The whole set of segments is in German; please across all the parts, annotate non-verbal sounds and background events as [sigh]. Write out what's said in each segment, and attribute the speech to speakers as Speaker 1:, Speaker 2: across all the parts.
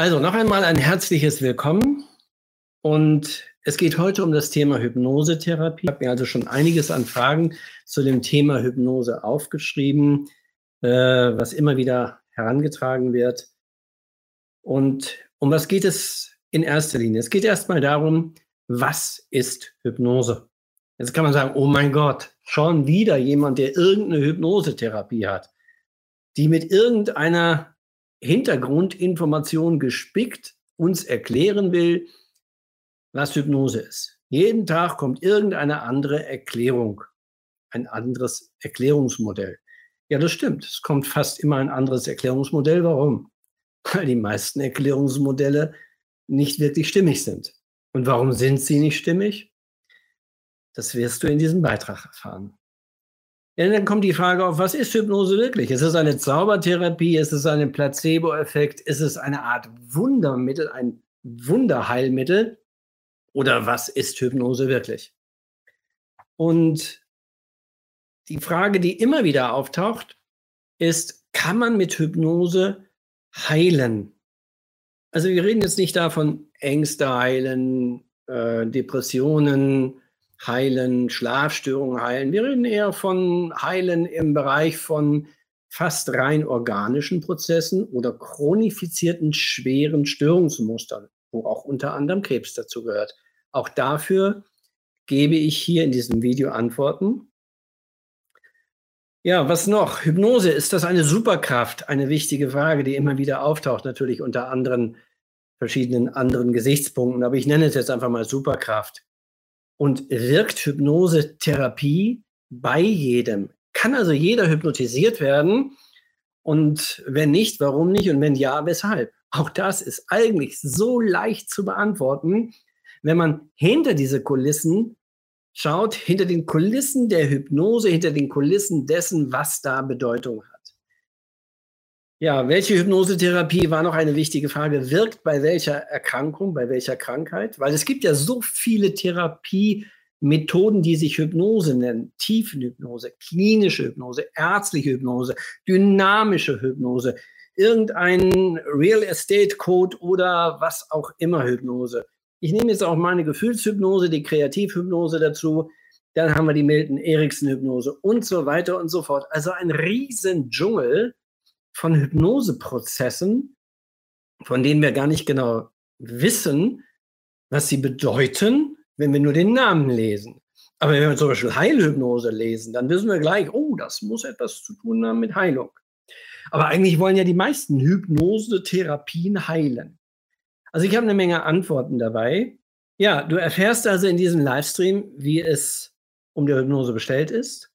Speaker 1: Also noch einmal ein herzliches Willkommen und es geht heute um das Thema Hypnosetherapie. Ich habe mir also schon einiges an Fragen zu dem Thema Hypnose aufgeschrieben, äh, was immer wieder herangetragen wird. Und um was geht es in erster Linie? Es geht erstmal darum, was ist Hypnose? Jetzt kann man sagen, oh mein Gott, schon wieder jemand, der irgendeine Hypnosetherapie hat, die mit irgendeiner Hintergrundinformation gespickt uns erklären will, was Hypnose ist. Jeden Tag kommt irgendeine andere Erklärung, ein anderes Erklärungsmodell. Ja, das stimmt. Es kommt fast immer ein anderes Erklärungsmodell. Warum? Weil die meisten Erklärungsmodelle nicht wirklich stimmig sind. Und warum sind sie nicht stimmig? Das wirst du in diesem Beitrag erfahren. Ja, dann kommt die Frage auf, was ist Hypnose wirklich? Ist es eine Zaubertherapie? Ist es ein Placebo-Effekt? Ist es eine Art Wundermittel, ein Wunderheilmittel? Oder was ist Hypnose wirklich? Und die Frage, die immer wieder auftaucht, ist, kann man mit Hypnose heilen? Also wir reden jetzt nicht davon, Ängste heilen, äh, Depressionen, heilen, Schlafstörungen heilen. Wir reden eher von heilen im Bereich von fast rein organischen Prozessen oder chronifizierten schweren Störungsmustern, wo auch unter anderem Krebs dazu gehört. Auch dafür gebe ich hier in diesem Video Antworten. Ja, was noch? Hypnose, ist das eine Superkraft? Eine wichtige Frage, die immer wieder auftaucht, natürlich unter anderen verschiedenen anderen Gesichtspunkten. Aber ich nenne es jetzt einfach mal Superkraft und wirkt Hypnosetherapie bei jedem. Kann also jeder hypnotisiert werden? Und wenn nicht, warum nicht? Und wenn ja, weshalb? Auch das ist eigentlich so leicht zu beantworten, wenn man hinter diese Kulissen schaut, hinter den Kulissen der Hypnose, hinter den Kulissen dessen, was da Bedeutung hat. Ja, welche Hypnosetherapie war noch eine wichtige Frage. Wirkt bei welcher Erkrankung, bei welcher Krankheit? Weil es gibt ja so viele Therapiemethoden, die sich Hypnose nennen. Tiefenhypnose, klinische Hypnose, ärztliche Hypnose, dynamische Hypnose, irgendein Real Estate Code oder was auch immer Hypnose. Ich nehme jetzt auch meine Gefühlshypnose, die Kreativhypnose dazu. Dann haben wir die Milton Erickson Hypnose und so weiter und so fort. Also ein riesen Dschungel von Hypnoseprozessen, von denen wir gar nicht genau wissen, was sie bedeuten, wenn wir nur den Namen lesen. Aber wenn wir zum Beispiel Heilhypnose lesen, dann wissen wir gleich, oh, das muss etwas zu tun haben mit Heilung. Aber eigentlich wollen ja die meisten Hypnosetherapien heilen. Also ich habe eine Menge Antworten dabei. Ja, du erfährst also in diesem Livestream, wie es um die Hypnose bestellt ist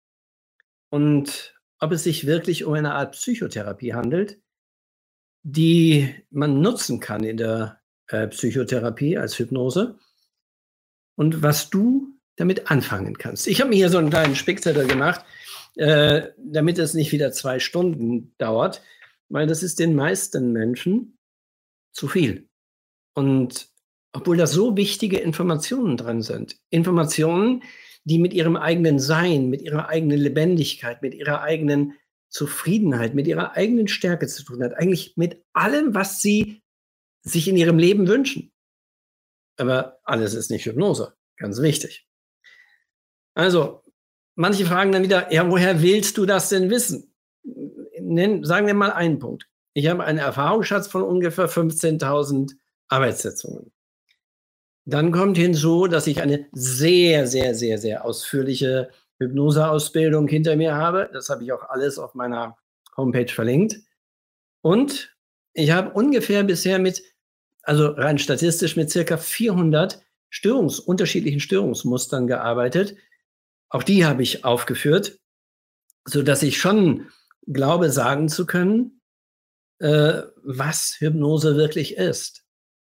Speaker 1: und ob es sich wirklich um eine Art Psychotherapie handelt, die man nutzen kann in der äh, Psychotherapie als Hypnose und was du damit anfangen kannst. Ich habe mir hier so einen kleinen Spickzettel gemacht, äh, damit es nicht wieder zwei Stunden dauert, weil das ist den meisten Menschen zu viel. Und obwohl da so wichtige Informationen drin sind, Informationen, die mit ihrem eigenen Sein, mit ihrer eigenen Lebendigkeit, mit ihrer eigenen Zufriedenheit, mit ihrer eigenen Stärke zu tun hat. Eigentlich mit allem, was sie sich in ihrem Leben wünschen. Aber alles ist nicht Hypnose. Ganz wichtig. Also, manche fragen dann wieder, ja, woher willst du das denn wissen? Nenn, sagen wir mal einen Punkt. Ich habe einen Erfahrungsschatz von ungefähr 15.000 Arbeitssitzungen. Dann kommt hinzu, dass ich eine sehr, sehr, sehr, sehr ausführliche Hypnoseausbildung hinter mir habe. Das habe ich auch alles auf meiner Homepage verlinkt. Und ich habe ungefähr bisher mit, also rein statistisch mit circa 400 Störungs, unterschiedlichen Störungsmustern gearbeitet. Auch die habe ich aufgeführt, so dass ich schon glaube, sagen zu können, äh, was Hypnose wirklich ist.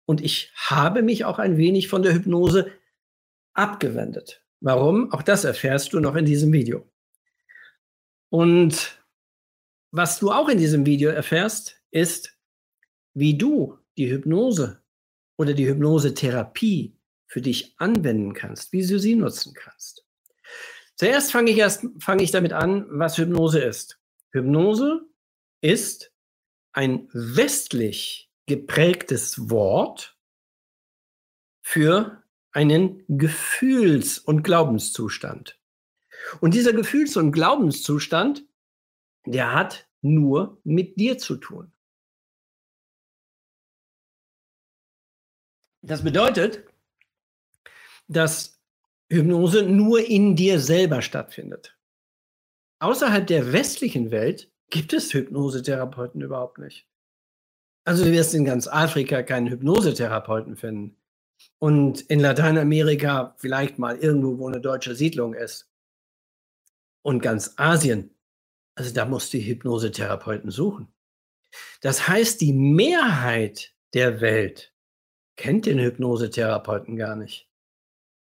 Speaker 1: Und ich habe mich auch ein wenig von der Hypnose abgewendet. Warum? Auch das erfährst du noch in diesem Video. Und was du auch in diesem Video erfährst, ist, wie du die Hypnose oder die Hypnosetherapie für dich anwenden kannst, wie du sie nutzen kannst. Zuerst fange ich erst fange ich damit an, was Hypnose ist. Hypnose ist ein westlich geprägtes Wort für einen Gefühls- und Glaubenszustand. Und dieser Gefühls- und Glaubenszustand, der hat nur mit dir zu tun. Das bedeutet, dass Hypnose nur in dir selber stattfindet. Außerhalb der westlichen Welt gibt es Hypnosetherapeuten überhaupt nicht. Also du wirst in ganz Afrika keinen Hypnosetherapeuten finden. Und in Lateinamerika vielleicht mal irgendwo, wo eine deutsche Siedlung ist. Und ganz Asien, also da musst du Hypnosetherapeuten suchen. Das heißt, die Mehrheit der Welt kennt den Hypnosetherapeuten gar nicht.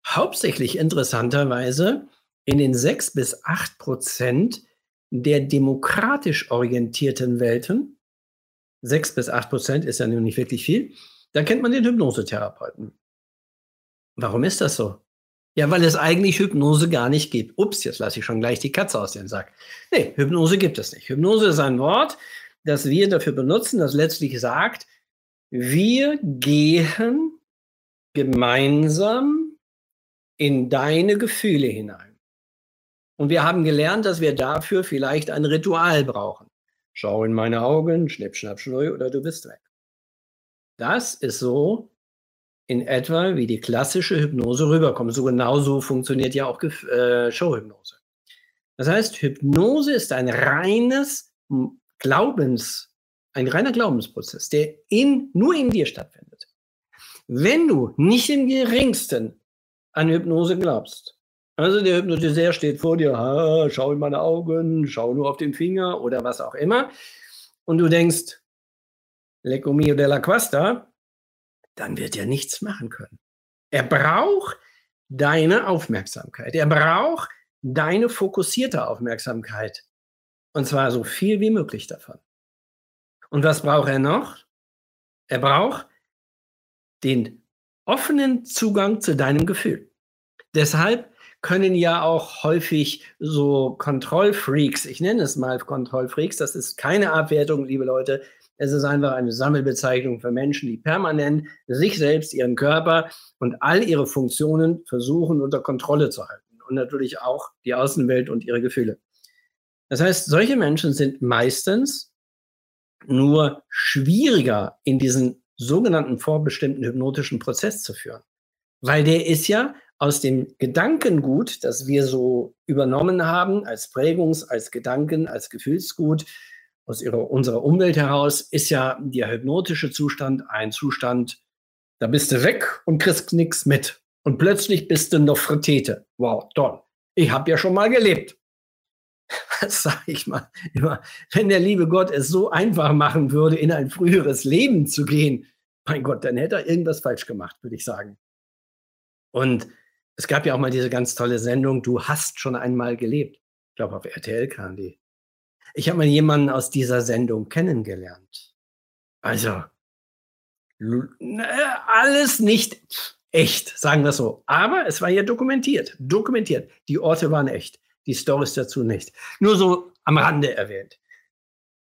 Speaker 1: Hauptsächlich interessanterweise in den sechs bis acht Prozent der demokratisch orientierten Welten, sechs bis acht Prozent ist ja nun nicht wirklich viel, da kennt man den Hypnosetherapeuten. Warum ist das so? Ja, weil es eigentlich Hypnose gar nicht gibt. Ups, jetzt lasse ich schon gleich die Katze aus dem Sack. Nee, Hypnose gibt es nicht. Hypnose ist ein Wort, das wir dafür benutzen, das letztlich sagt, wir gehen gemeinsam in deine Gefühle hinein. Und wir haben gelernt, dass wir dafür vielleicht ein Ritual brauchen. Schau in meine Augen, schnipp, schnapp, schnui oder du bist weg. Das ist so in etwa wie die klassische Hypnose rüberkommt. So genauso funktioniert ja auch äh, Showhypnose. Das heißt, Hypnose ist ein reines Glaubens, ein reiner Glaubensprozess, der in, nur in dir stattfindet. Wenn du nicht im geringsten an Hypnose glaubst, also der Hypnotiseur steht vor dir, ha, schau in meine Augen, schau nur auf den Finger oder was auch immer, und du denkst, Lecco mio della quasta, dann wird er nichts machen können. Er braucht deine Aufmerksamkeit. Er braucht deine fokussierte Aufmerksamkeit. Und zwar so viel wie möglich davon. Und was braucht er noch? Er braucht den offenen Zugang zu deinem Gefühl. Deshalb können ja auch häufig so Kontrollfreaks, ich nenne es mal Kontrollfreaks, das ist keine Abwertung, liebe Leute, es ist einfach eine Sammelbezeichnung für Menschen, die permanent sich selbst, ihren Körper und all ihre Funktionen versuchen unter Kontrolle zu halten. Und natürlich auch die Außenwelt und ihre Gefühle. Das heißt, solche Menschen sind meistens nur schwieriger in diesen sogenannten vorbestimmten hypnotischen Prozess zu führen. Weil der ist ja aus dem Gedankengut, das wir so übernommen haben, als Prägungs-, als Gedanken-, als Gefühlsgut, aus ihrer, unserer Umwelt heraus, ist ja der hypnotische Zustand ein Zustand, da bist du weg und kriegst nichts mit. Und plötzlich bist du noch Fritete. Wow, toll. Ich habe ja schon mal gelebt. [laughs] Das sage ich mal immer. Wenn der liebe Gott es so einfach machen würde, in ein früheres Leben zu gehen, mein Gott, dann hätte er irgendwas falsch gemacht, würde ich sagen. Und es gab ja auch mal diese ganz tolle Sendung, du hast schon einmal gelebt. Ich glaube, auf RTL kam die. Ich habe mal jemanden aus dieser Sendung kennengelernt. Also, alles nicht echt, sagen wir so. Aber es war ja dokumentiert. Dokumentiert. Die Orte waren echt. Die Stories dazu nicht. Nur so am Rande erwähnt.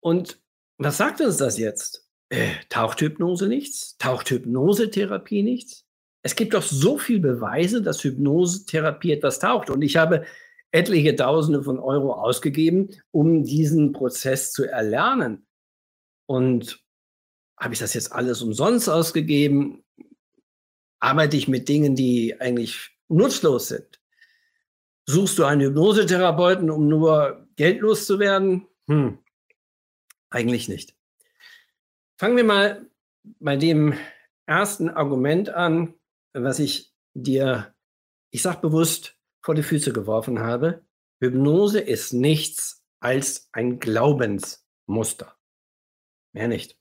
Speaker 1: Und was sagt uns das jetzt? Äh, taucht Hypnose nichts? Taucht Hypnosetherapie nichts? Es gibt doch so viele Beweise, dass Hypnosetherapie etwas taucht. Und ich habe etliche Tausende von Euro ausgegeben, um diesen Prozess zu erlernen. Und habe ich das jetzt alles umsonst ausgegeben? Arbeite ich mit Dingen, die eigentlich nutzlos sind? Suchst du einen Hypnosetherapeuten, um nur geldlos zu werden? Hm, eigentlich nicht. Fangen wir mal bei dem ersten Argument an, was ich dir, ich sage bewusst, vor die Füße geworfen habe. Hypnose ist nichts als ein Glaubensmuster. Mehr nicht.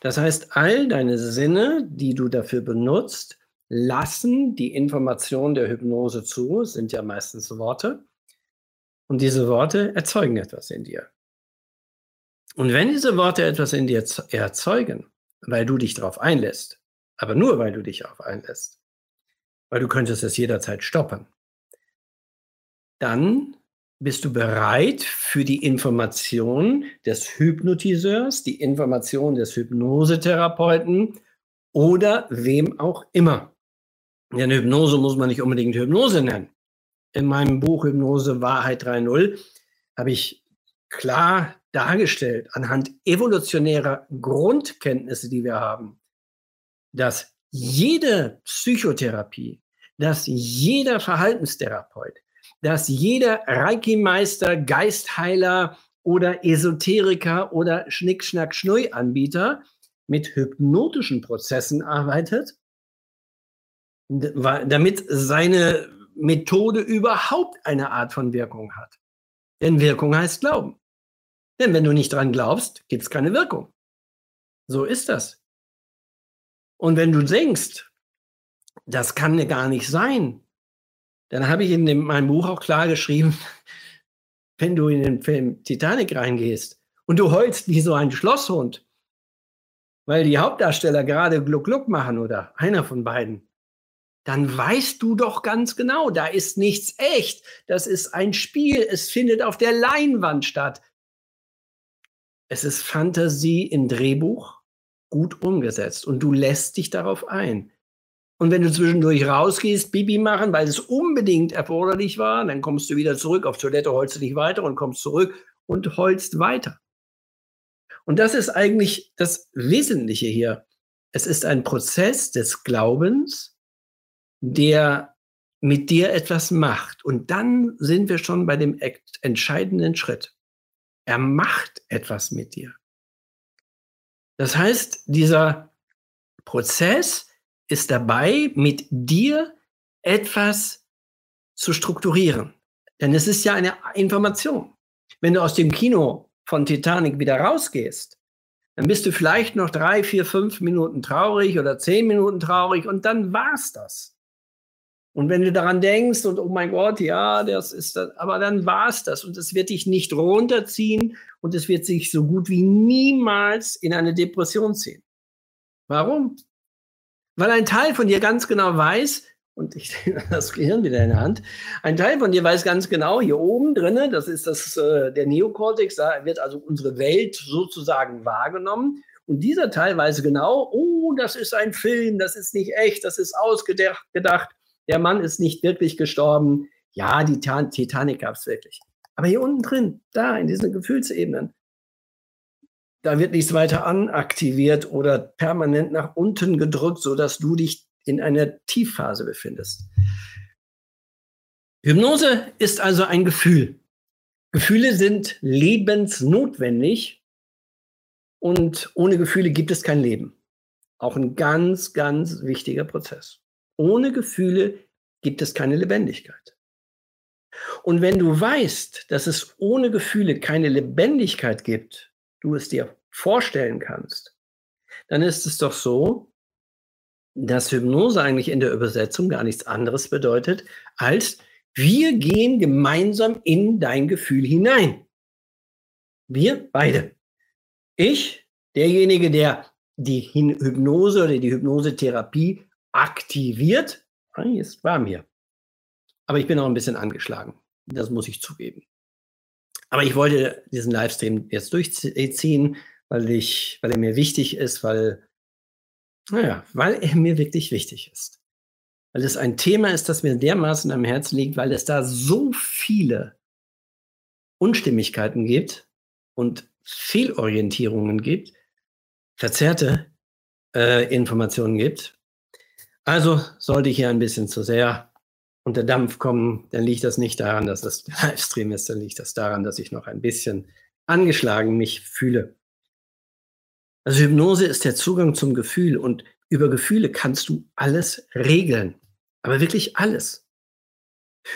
Speaker 1: Das heißt, all deine Sinne, die du dafür benutzt, lassen die Information der Hypnose zu, sind ja meistens Worte. Und diese Worte erzeugen etwas in dir. Und wenn diese Worte etwas in dir erzeugen, weil du dich darauf einlässt, aber nur weil du dich darauf einlässt, weil du könntest es jederzeit stoppen, dann bist du bereit für die Information des Hypnotiseurs, die Information des Hypnosetherapeuten oder wem auch immer. Denn Hypnose muss man nicht unbedingt Hypnose nennen. In meinem Buch Hypnose Wahrheit 3.0 habe ich klar dargestellt, anhand evolutionärer Grundkenntnisse, die wir haben, dass jede Psychotherapie, dass jeder Verhaltenstherapeut, dass jeder Reiki-Meister, Geistheiler oder Esoteriker oder Schnick-Schnack-Schnui-Anbieter mit hypnotischen Prozessen arbeitet, damit seine Methode überhaupt eine Art von Wirkung hat. Denn Wirkung heißt Glauben. Denn wenn du nicht dran glaubst, gibt es keine Wirkung. So ist das. Und wenn du denkst, das kann gar nicht sein, dann habe ich in dem, meinem Buch auch klar geschrieben, [laughs] wenn du in den Film Titanic reingehst und du heulst wie so ein Schlosshund, weil die Hauptdarsteller gerade Gluck Gluck machen oder einer von beiden, dann weißt du doch ganz genau, da ist nichts echt. Das ist ein Spiel. Es findet auf der Leinwand statt. Es ist Fantasie im Drehbuch gut umgesetzt und du lässt dich darauf ein. Und wenn du zwischendurch rausgehst, Bibi machen, weil es unbedingt erforderlich war, dann kommst du wieder zurück. Auf Toilette holst du dich weiter und kommst zurück und holst weiter. Und das ist eigentlich das Wesentliche hier. Es ist ein Prozess des Glaubens, der mit dir etwas macht. Und dann sind wir schon bei dem entscheidenden Schritt. Er macht etwas mit dir. Das heißt, dieser Prozess ist dabei, mit dir etwas zu strukturieren. Denn es ist ja eine Information. Wenn du aus dem Kino von Titanic wieder rausgehst, dann bist du vielleicht noch drei, vier, fünf Minuten traurig oder zehn Minuten traurig und dann war's das. Und wenn du daran denkst und oh mein Gott, ja, das ist das, aber dann war's das und es wird dich nicht runterziehen und es wird sich so gut wie niemals in eine Depression ziehen. Warum? Weil ein Teil von dir ganz genau weiß, und ich [laughs] das Gehirn wieder in der Hand, ein Teil von dir weiß ganz genau, hier oben drinne, das ist das, äh, der Neokortex, da wird also unsere Welt sozusagen wahrgenommen. Und dieser Teil weiß genau, oh, das ist ein Film, das ist nicht echt, das ist ausgedacht. Der Mann ist nicht wirklich gestorben. Ja, die Titanic gab es wirklich. Aber hier unten drin, da in diesen Gefühlsebenen, da wird nichts weiter anaktiviert oder permanent nach unten gedrückt, sodass du dich in einer Tiefphase befindest. Hypnose ist also ein Gefühl. Gefühle sind lebensnotwendig und ohne Gefühle gibt es kein Leben. Auch ein ganz, ganz wichtiger Prozess. Ohne Gefühle gibt es keine Lebendigkeit. Und wenn du weißt, dass es ohne Gefühle keine Lebendigkeit gibt, du es dir vorstellen kannst, dann ist es doch so, dass Hypnose eigentlich in der Übersetzung gar nichts anderes bedeutet, als wir gehen gemeinsam in dein Gefühl hinein. Wir beide. Ich, derjenige, der die Hypnose oder die Hypnosetherapie aktiviert, ah, ist warm hier. Aber ich bin auch ein bisschen angeschlagen. Das muss ich zugeben. Aber ich wollte diesen Livestream jetzt durchziehen, weil ich, weil er mir wichtig ist, weil, naja, weil er mir wirklich wichtig ist. Weil es ein Thema ist, das mir dermaßen am Herzen liegt, weil es da so viele Unstimmigkeiten gibt und Fehlorientierungen gibt, verzerrte äh, Informationen gibt. Also sollte ich hier ein bisschen zu sehr unter Dampf kommen, dann liegt das nicht daran, dass das Livestream ist, dann liegt das daran, dass ich noch ein bisschen angeschlagen mich fühle. Also Hypnose ist der Zugang zum Gefühl und über Gefühle kannst du alles regeln, aber wirklich alles.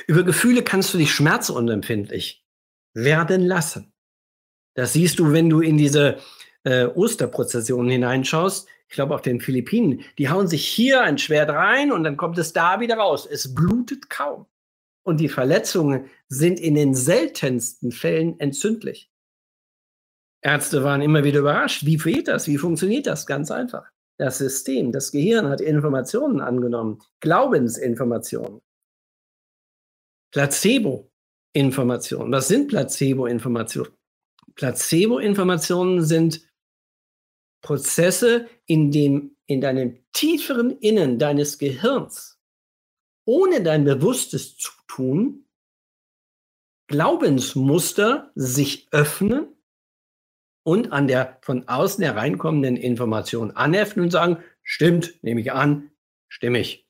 Speaker 1: Über Gefühle kannst du dich schmerzunempfindlich werden lassen. Das siehst du, wenn du in diese äh, Osterprozessionen hineinschaust, ich glaube auf den Philippinen, die hauen sich hier ein Schwert rein und dann kommt es da wieder raus. Es blutet kaum. Und die Verletzungen sind in den seltensten Fällen entzündlich. Ärzte waren immer wieder überrascht. Wie geht das? Wie funktioniert das? Ganz einfach. Das System, das Gehirn hat Informationen angenommen, Glaubensinformationen. Placebo-Informationen. Was sind Placebo-Informationen? Placebo-Informationen sind Prozesse, in dem in deinem tieferen Innen deines Gehirns, ohne dein bewusstes Zutun, Glaubensmuster sich öffnen und an der von außen hereinkommenden Information anheften und sagen, stimmt, nehme ich an, stimmig.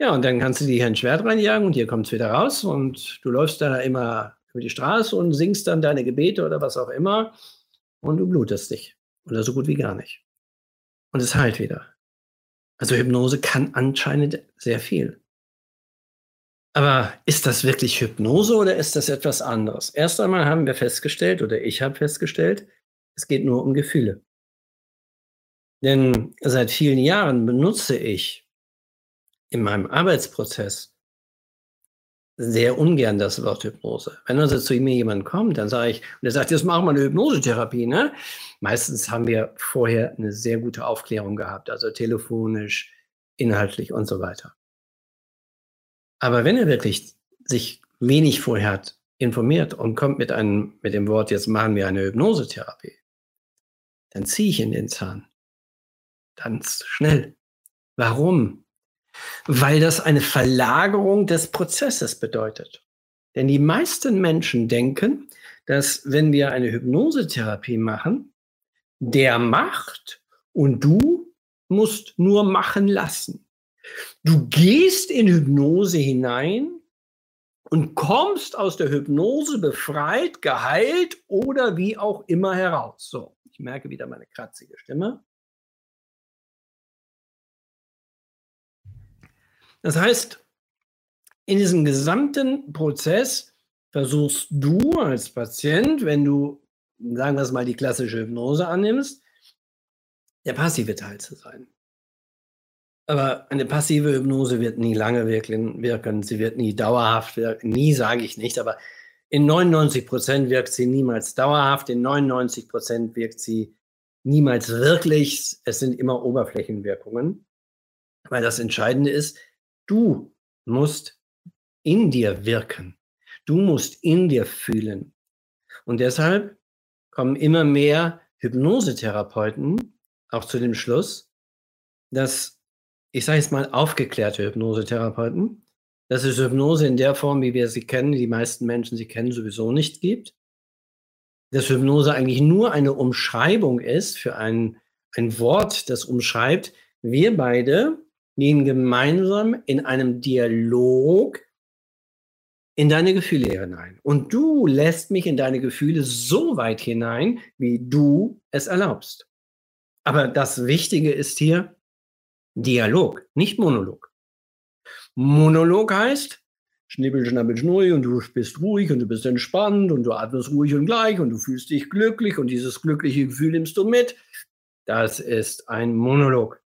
Speaker 1: Ja, und dann kannst du dir hier ein Schwert reinjagen und hier kommt es wieder raus und du läufst da immer über die Straße und singst dann deine Gebete oder was auch immer und du blutest dich. Oder so gut wie gar nicht. Und es heilt wieder. Also Hypnose kann anscheinend sehr viel. Aber ist das wirklich Hypnose oder ist das etwas anderes? Erst einmal haben wir festgestellt, oder ich habe festgestellt, es geht nur um Gefühle. Denn seit vielen Jahren benutze ich in meinem Arbeitsprozess sehr ungern das Wort Hypnose. Wenn also zu mir jemand kommt, dann sage ich, und er sagt, jetzt machen wir eine Hypnosetherapie, ne? Meistens haben wir vorher eine sehr gute Aufklärung gehabt, also telefonisch, inhaltlich und so weiter. Aber wenn er wirklich sich wenig vorher hat informiert und kommt mit einem, mit dem Wort, jetzt machen wir eine Hypnosetherapie, dann ziehe ich in den Zahn. Ganz schnell. Warum? Weil das eine Verlagerung des Prozesses bedeutet. Denn die meisten Menschen denken, dass wenn wir eine Hypnosetherapie machen, der macht und du musst nur machen lassen. Du gehst in Hypnose hinein und kommst aus der Hypnose befreit, geheilt oder wie auch immer heraus. So, ich merke wieder meine kratzige Stimme. Das heißt, in diesem gesamten Prozess versuchst du als Patient, wenn du, sagen wir es mal, die klassische Hypnose annimmst, der passive Teil zu sein. Aber eine passive Hypnose wird nie lange wirken, sie wird nie dauerhaft wirken, nie sage ich nicht, aber in 99 Prozent wirkt sie niemals dauerhaft, in 99 Prozent wirkt sie niemals wirklich. Es sind immer Oberflächenwirkungen, weil das Entscheidende ist, du musst in dir wirken, du musst in dir fühlen. Und deshalb kommen immer mehr Hypnosetherapeuten auch zu dem Schluss, dass ich sage jetzt mal, aufgeklärte Hypnosetherapeuten, dass es Hypnose in der Form, wie wir sie kennen, die meisten Menschen sie kennen, sowieso nicht gibt. Dass Hypnose eigentlich nur eine Umschreibung ist für ein, ein Wort, das umschreibt, wir beide gehen gemeinsam in einem Dialog in deine Gefühle hinein. Und du lässt mich in deine Gefühle so weit hinein, wie du es erlaubst. Aber das Wichtige ist hier, Dialog, nicht Monolog. Monolog heißt, schnibbel, schnabbel, schnurri und du bist ruhig und du bist entspannt und du atmest ruhig und gleich und du fühlst dich glücklich und dieses glückliche Gefühl nimmst du mit. Das ist ein Monolog.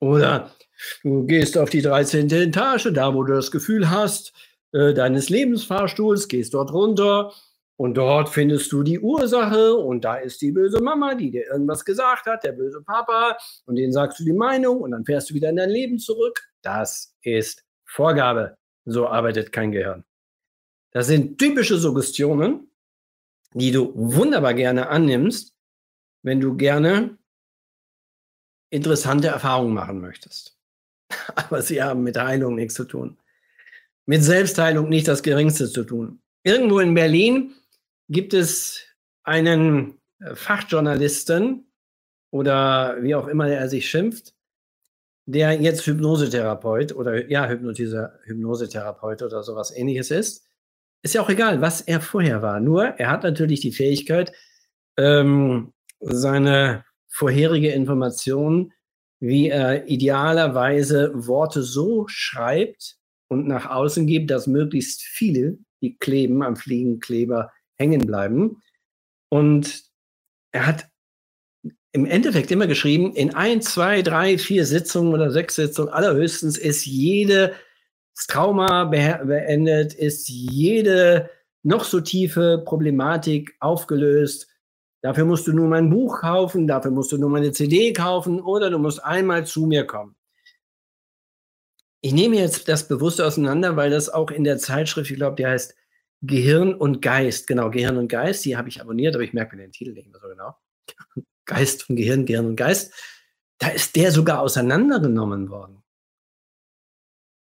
Speaker 1: Oder du gehst auf die 13. Etage, da wo du das Gefühl hast, äh, deines Lebensfahrstuhls, gehst dort runter und dort findest du die Ursache und da ist die böse Mama, die dir irgendwas gesagt hat, der böse Papa und denen sagst du die Meinung und dann fährst du wieder in dein Leben zurück. Das ist Vorgabe. So arbeitet kein Gehirn. Das sind typische Suggestionen, die du wunderbar gerne annimmst, wenn du gerne interessante Erfahrungen machen möchtest. [laughs] Aber sie haben mit Heilung nichts zu tun. Mit Selbstheilung nicht das Geringste zu tun. Irgendwo in Berlin gibt es einen äh, Fachjournalisten oder wie auch immer er sich schimpft, der jetzt Hypnosetherapeut oder ja, Hypnotiser, Hypnosetherapeut oder sowas ähnliches ist. Ist ja auch egal, was er vorher war. Nur er hat natürlich die Fähigkeit, ähm, seine vorherige Information, wie er idealerweise Worte so schreibt und nach außen gibt, dass möglichst viele, die kleben am Fliegenkleber, hängen bleiben. Und er hat im Endeffekt immer geschrieben, in ein, zwei, drei, vier Sitzungen oder sechs Sitzungen allerhöchstens ist jedes Trauma beendet, ist jede noch so tiefe Problematik aufgelöst. Dafür musst du nur mein Buch kaufen, dafür musst du nur meine CD kaufen oder du musst einmal zu mir kommen. Ich nehme jetzt das bewusst auseinander, weil das auch in der Zeitschrift, ich glaube, die heißt Gehirn und Geist, genau, Gehirn und Geist, die habe ich abonniert, aber ich merke mir den Titel nicht mehr so genau. [laughs] Geist und Gehirn, Gehirn und Geist. Da ist der sogar auseinandergenommen worden.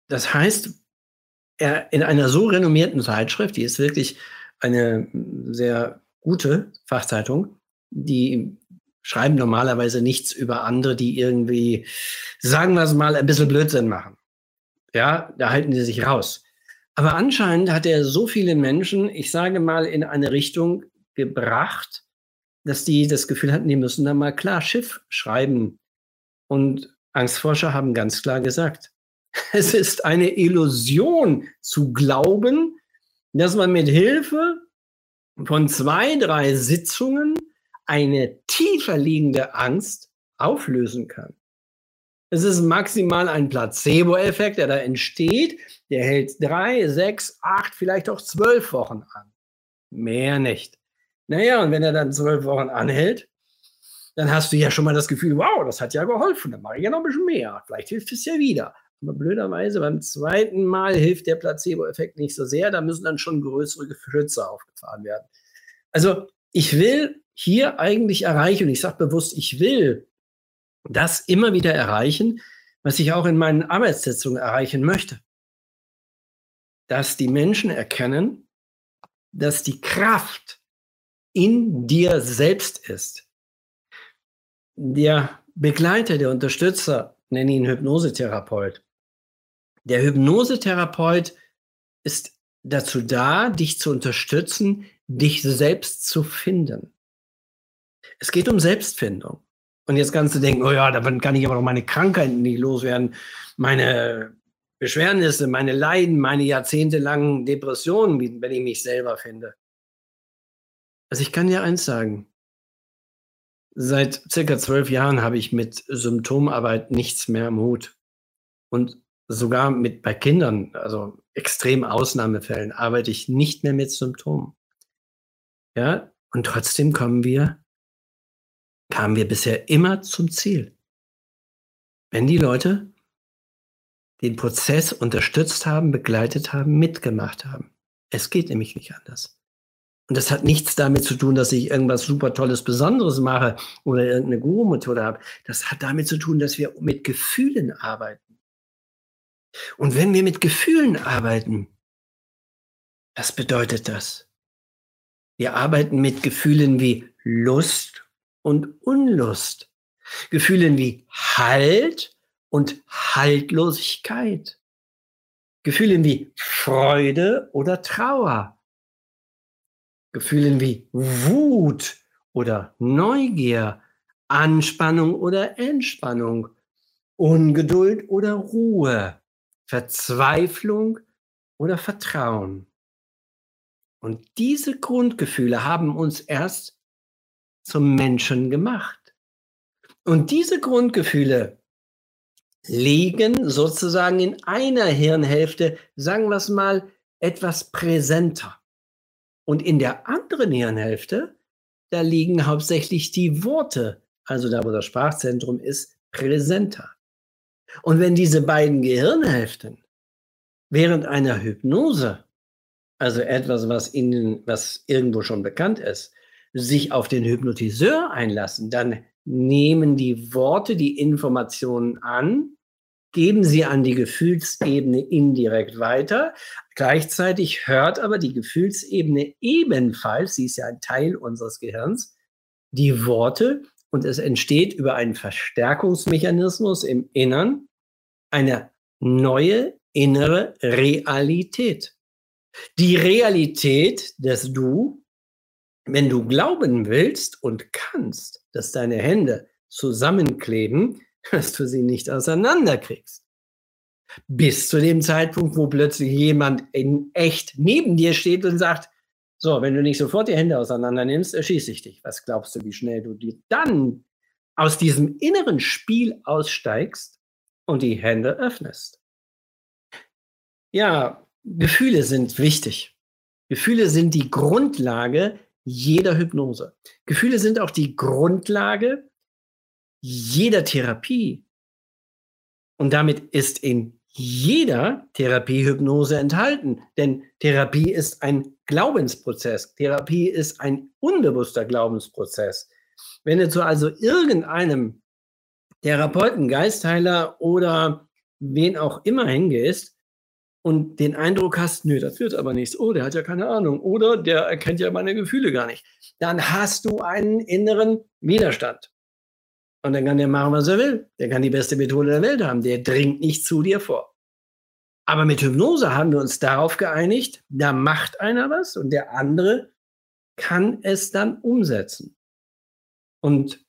Speaker 1: Das heißt, er in einer so renommierten Zeitschrift, die ist wirklich eine sehr gute Fachzeitung, die schreiben normalerweise nichts über andere, die irgendwie, sagen wir es mal, ein bisschen Blödsinn machen. Ja, da halten sie sich raus. Aber anscheinend hat er so viele Menschen, ich sage mal, in eine Richtung gebracht, dass die das Gefühl hatten, die müssen da mal klar Schiff schreiben. Und Angstforscher haben ganz klar gesagt, [laughs] es ist eine Illusion zu glauben, dass man mit Hilfe von zwei, drei Sitzungen eine tiefer liegende Angst auflösen kann. Es ist maximal ein Placebo-Effekt, der da entsteht. Der hält drei, sechs, acht, vielleicht auch zwölf Wochen an. Mehr nicht. Naja, und wenn er dann zwölf Wochen anhält, dann hast du ja schon mal das Gefühl, wow, das hat ja geholfen, dann mache ich ja noch ein bisschen mehr. Vielleicht hilft es ja wieder. Aber blöderweise beim zweiten Mal hilft der Placebo-Effekt nicht so sehr. Da müssen dann schon größere Geschütze aufgefahren werden. Also ich will hier eigentlich erreichen, und ich sage bewusst, ich will das immer wieder erreichen, was ich auch in meinen Arbeitssitzungen erreichen möchte. Dass die Menschen erkennen, dass die Kraft in dir selbst ist. Der Begleiter, der Unterstützer, nenne ihn Hypnosetherapeut. Der Hypnosetherapeut ist dazu da, dich zu unterstützen, dich selbst zu finden. Es geht um Selbstfindung. Und jetzt kannst du denken, oh ja, davon kann ich aber noch meine Krankheiten nicht loswerden, meine Beschwernisse, meine Leiden, meine jahrzehntelangen Depressionen, wenn ich mich selber finde. Also ich kann dir eins sagen. Seit circa zwölf Jahren habe ich mit Symptomarbeit nichts mehr im Hut. Und sogar mit bei Kindern, also extrem Ausnahmefällen, arbeite ich nicht mehr mit Symptomen. Ja, und trotzdem kommen wir kamen wir bisher immer zum Ziel. Wenn die Leute den Prozess unterstützt haben, begleitet haben, mitgemacht haben. Es geht nämlich nicht anders. Und das hat nichts damit zu tun, dass ich irgendwas super Tolles, Besonderes mache oder irgendeine Guru-Methode habe. Das hat damit zu tun, dass wir mit Gefühlen arbeiten. Und wenn wir mit Gefühlen arbeiten, was bedeutet das? Wir arbeiten mit Gefühlen wie Lust, und Unlust. Gefühlen wie Halt und Haltlosigkeit. Gefühlen wie Freude oder Trauer. Gefühlen wie Wut oder Neugier, Anspannung oder Entspannung, Ungeduld oder Ruhe, Verzweiflung oder Vertrauen. Und diese Grundgefühle haben uns erst zum Menschen gemacht. Und diese Grundgefühle liegen sozusagen in einer Hirnhälfte, sagen wir es mal, etwas präsenter. Und in der anderen Hirnhälfte, da liegen hauptsächlich die Worte, also da, wo das Sprachzentrum ist, präsenter. Und wenn diese beiden Gehirnhälften während einer Hypnose, also etwas, was Ihnen, was irgendwo schon bekannt ist, sich auf den Hypnotiseur einlassen, dann nehmen die Worte die Informationen an, geben sie an die Gefühlsebene indirekt weiter. Gleichzeitig hört aber die Gefühlsebene ebenfalls, sie ist ja ein Teil unseres Gehirns, die Worte und es entsteht über einen Verstärkungsmechanismus im Innern eine neue innere Realität. Die Realität des Du wenn du glauben willst und kannst, dass deine Hände zusammenkleben, [laughs] dass du sie nicht auseinanderkriegst. Bis zu dem Zeitpunkt, wo plötzlich jemand in echt neben dir steht und sagt, so, wenn du nicht sofort die Hände auseinander nimmst, erschieße ich dich. Was glaubst du, wie schnell du dir dann aus diesem inneren Spiel aussteigst und die Hände öffnest. Ja, Gefühle sind wichtig. Gefühle sind die Grundlage jeder Hypnose. Gefühle sind auch die Grundlage jeder Therapie. Und damit ist in jeder Therapiehypnose enthalten. Denn Therapie ist ein Glaubensprozess. Therapie ist ein unbewusster Glaubensprozess. Wenn du zu also irgendeinem Therapeuten, Geistheiler oder wen auch immer hingehst und den Eindruck hast, nö, das wird aber nichts, oh, der hat ja keine Ahnung oder der erkennt ja meine Gefühle gar nicht, dann hast du einen inneren Widerstand. Und dann kann der machen, was er will. Der kann die beste Methode der Welt haben. Der dringt nicht zu dir vor. Aber mit Hypnose haben wir uns darauf geeinigt, da macht einer was und der andere kann es dann umsetzen. Und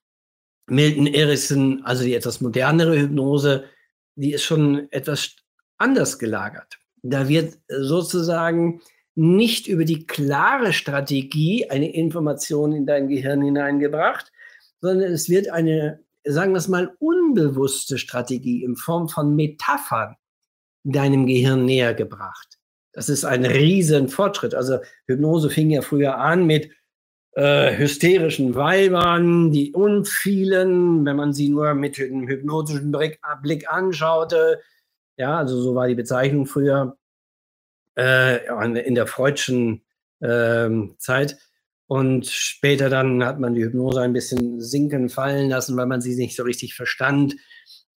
Speaker 1: Milton Erickson, also die etwas modernere Hypnose, die ist schon etwas anders gelagert. Da wird sozusagen nicht über die klare Strategie eine Information in dein Gehirn hineingebracht, sondern es wird eine sagen wir es mal, unbewusste Strategie in Form von Metaphern deinem Gehirn näher gebracht. Das ist ein riesen Fortschritt. Also Hypnose fing ja früher an mit äh, hysterischen Weibern, die unvielen, wenn man sie nur mit einem hypnotischen Blick, Blick anschaute. Ja, also so war die Bezeichnung früher äh, in der freudschen äh, Zeit. Und später dann hat man die Hypnose ein bisschen sinken fallen lassen, weil man sie nicht so richtig verstand.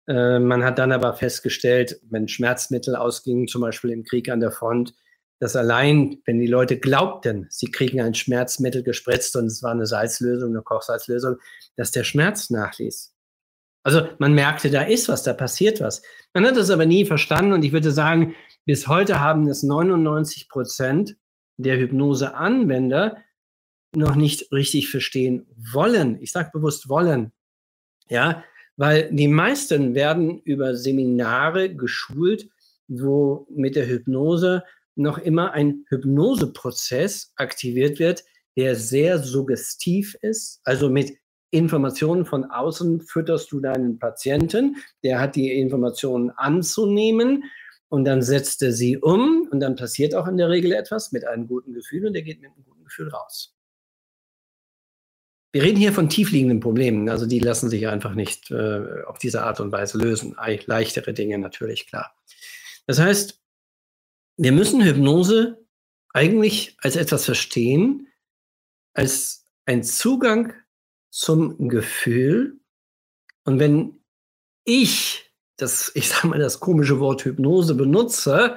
Speaker 1: Äh, man hat dann aber festgestellt, wenn Schmerzmittel ausgingen, zum Beispiel im Krieg an der Front, dass allein, wenn die Leute glaubten, sie kriegen ein Schmerzmittel gespritzt und es war eine Salzlösung, eine Kochsalzlösung, dass der Schmerz nachließ. Also man merkte, da ist was, da passiert was. Man hat es aber nie verstanden und ich würde sagen, bis heute haben es 99 Prozent der Hypnoseanwender noch nicht richtig verstehen wollen. Ich sage bewusst wollen. Ja, weil die meisten werden über Seminare geschult, wo mit der Hypnose noch immer ein Hypnoseprozess aktiviert wird, der sehr suggestiv ist. Also mit Informationen von außen fütterst du deinen Patienten, der hat die Informationen anzunehmen und dann setzt er sie um und dann passiert auch in der Regel etwas mit einem guten Gefühl und der geht mit einem guten Gefühl raus. Wir reden hier von tiefliegenden Problemen, also die lassen sich einfach nicht äh, auf diese Art und Weise lösen. Leichtere Dinge natürlich, klar. Das heißt, wir müssen Hypnose eigentlich als etwas verstehen, als ein Zugang zum Gefühl. Und wenn ich das, ich sage mal, das komische Wort Hypnose benutze,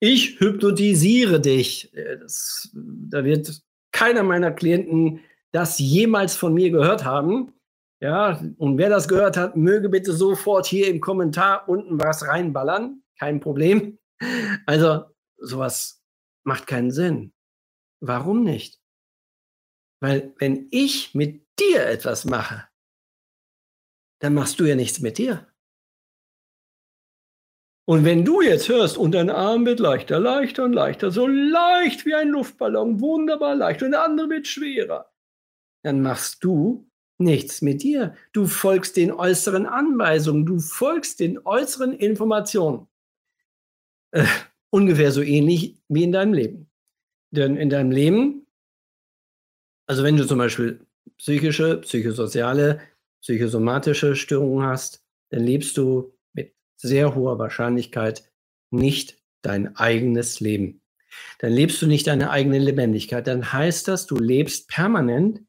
Speaker 1: ich hypnotisiere dich. Äh, das, da wird keiner meiner Klienten das jemals von mir gehört haben. Ja, und wer das gehört hat, möge bitte sofort hier im Kommentar unten was reinballern. Kein Problem. [laughs] Also, sowas macht keinen Sinn. Warum nicht? Weil, wenn ich mit dir etwas mache, dann machst du ja nichts mit dir. Und wenn du jetzt hörst, und dein Arm wird leichter, leichter und leichter, so leicht wie ein Luftballon, wunderbar leicht, und der andere wird schwerer, dann machst du nichts mit dir. Du folgst den äußeren Anweisungen, du folgst den äußeren Informationen. Äh, ungefähr so ähnlich wie in deinem Leben. Denn in deinem Leben, also wenn du zum Beispiel psychische, psychosoziale, psychosomatische Störungen hast, dann lebst du mit sehr hoher Wahrscheinlichkeit nicht dein eigenes Leben. Dann lebst du nicht deine eigene Lebendigkeit. Dann heißt das, du lebst permanent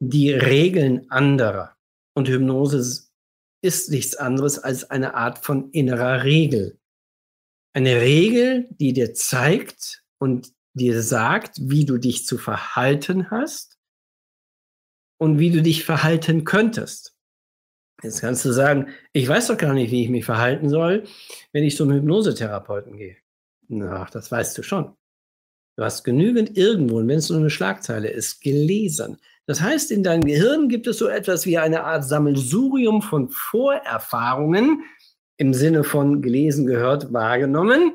Speaker 1: die Regeln anderer. Und Hypnose ist nichts anderes als eine Art von innerer Regel. Eine Regel, die dir zeigt und dir sagt, wie du dich zu verhalten hast und wie du dich verhalten könntest. Jetzt kannst du sagen, ich weiß doch gar nicht, wie ich mich verhalten soll, wenn ich zum Hypnosetherapeuten gehe. Na, das weißt du schon. Du hast genügend irgendwo, und wenn es nur eine Schlagzeile ist, gelesen, das heißt, in deinem Gehirn gibt es so etwas wie eine Art Sammelsurium von Vorerfahrungen im Sinne von gelesen, gehört, wahrgenommen.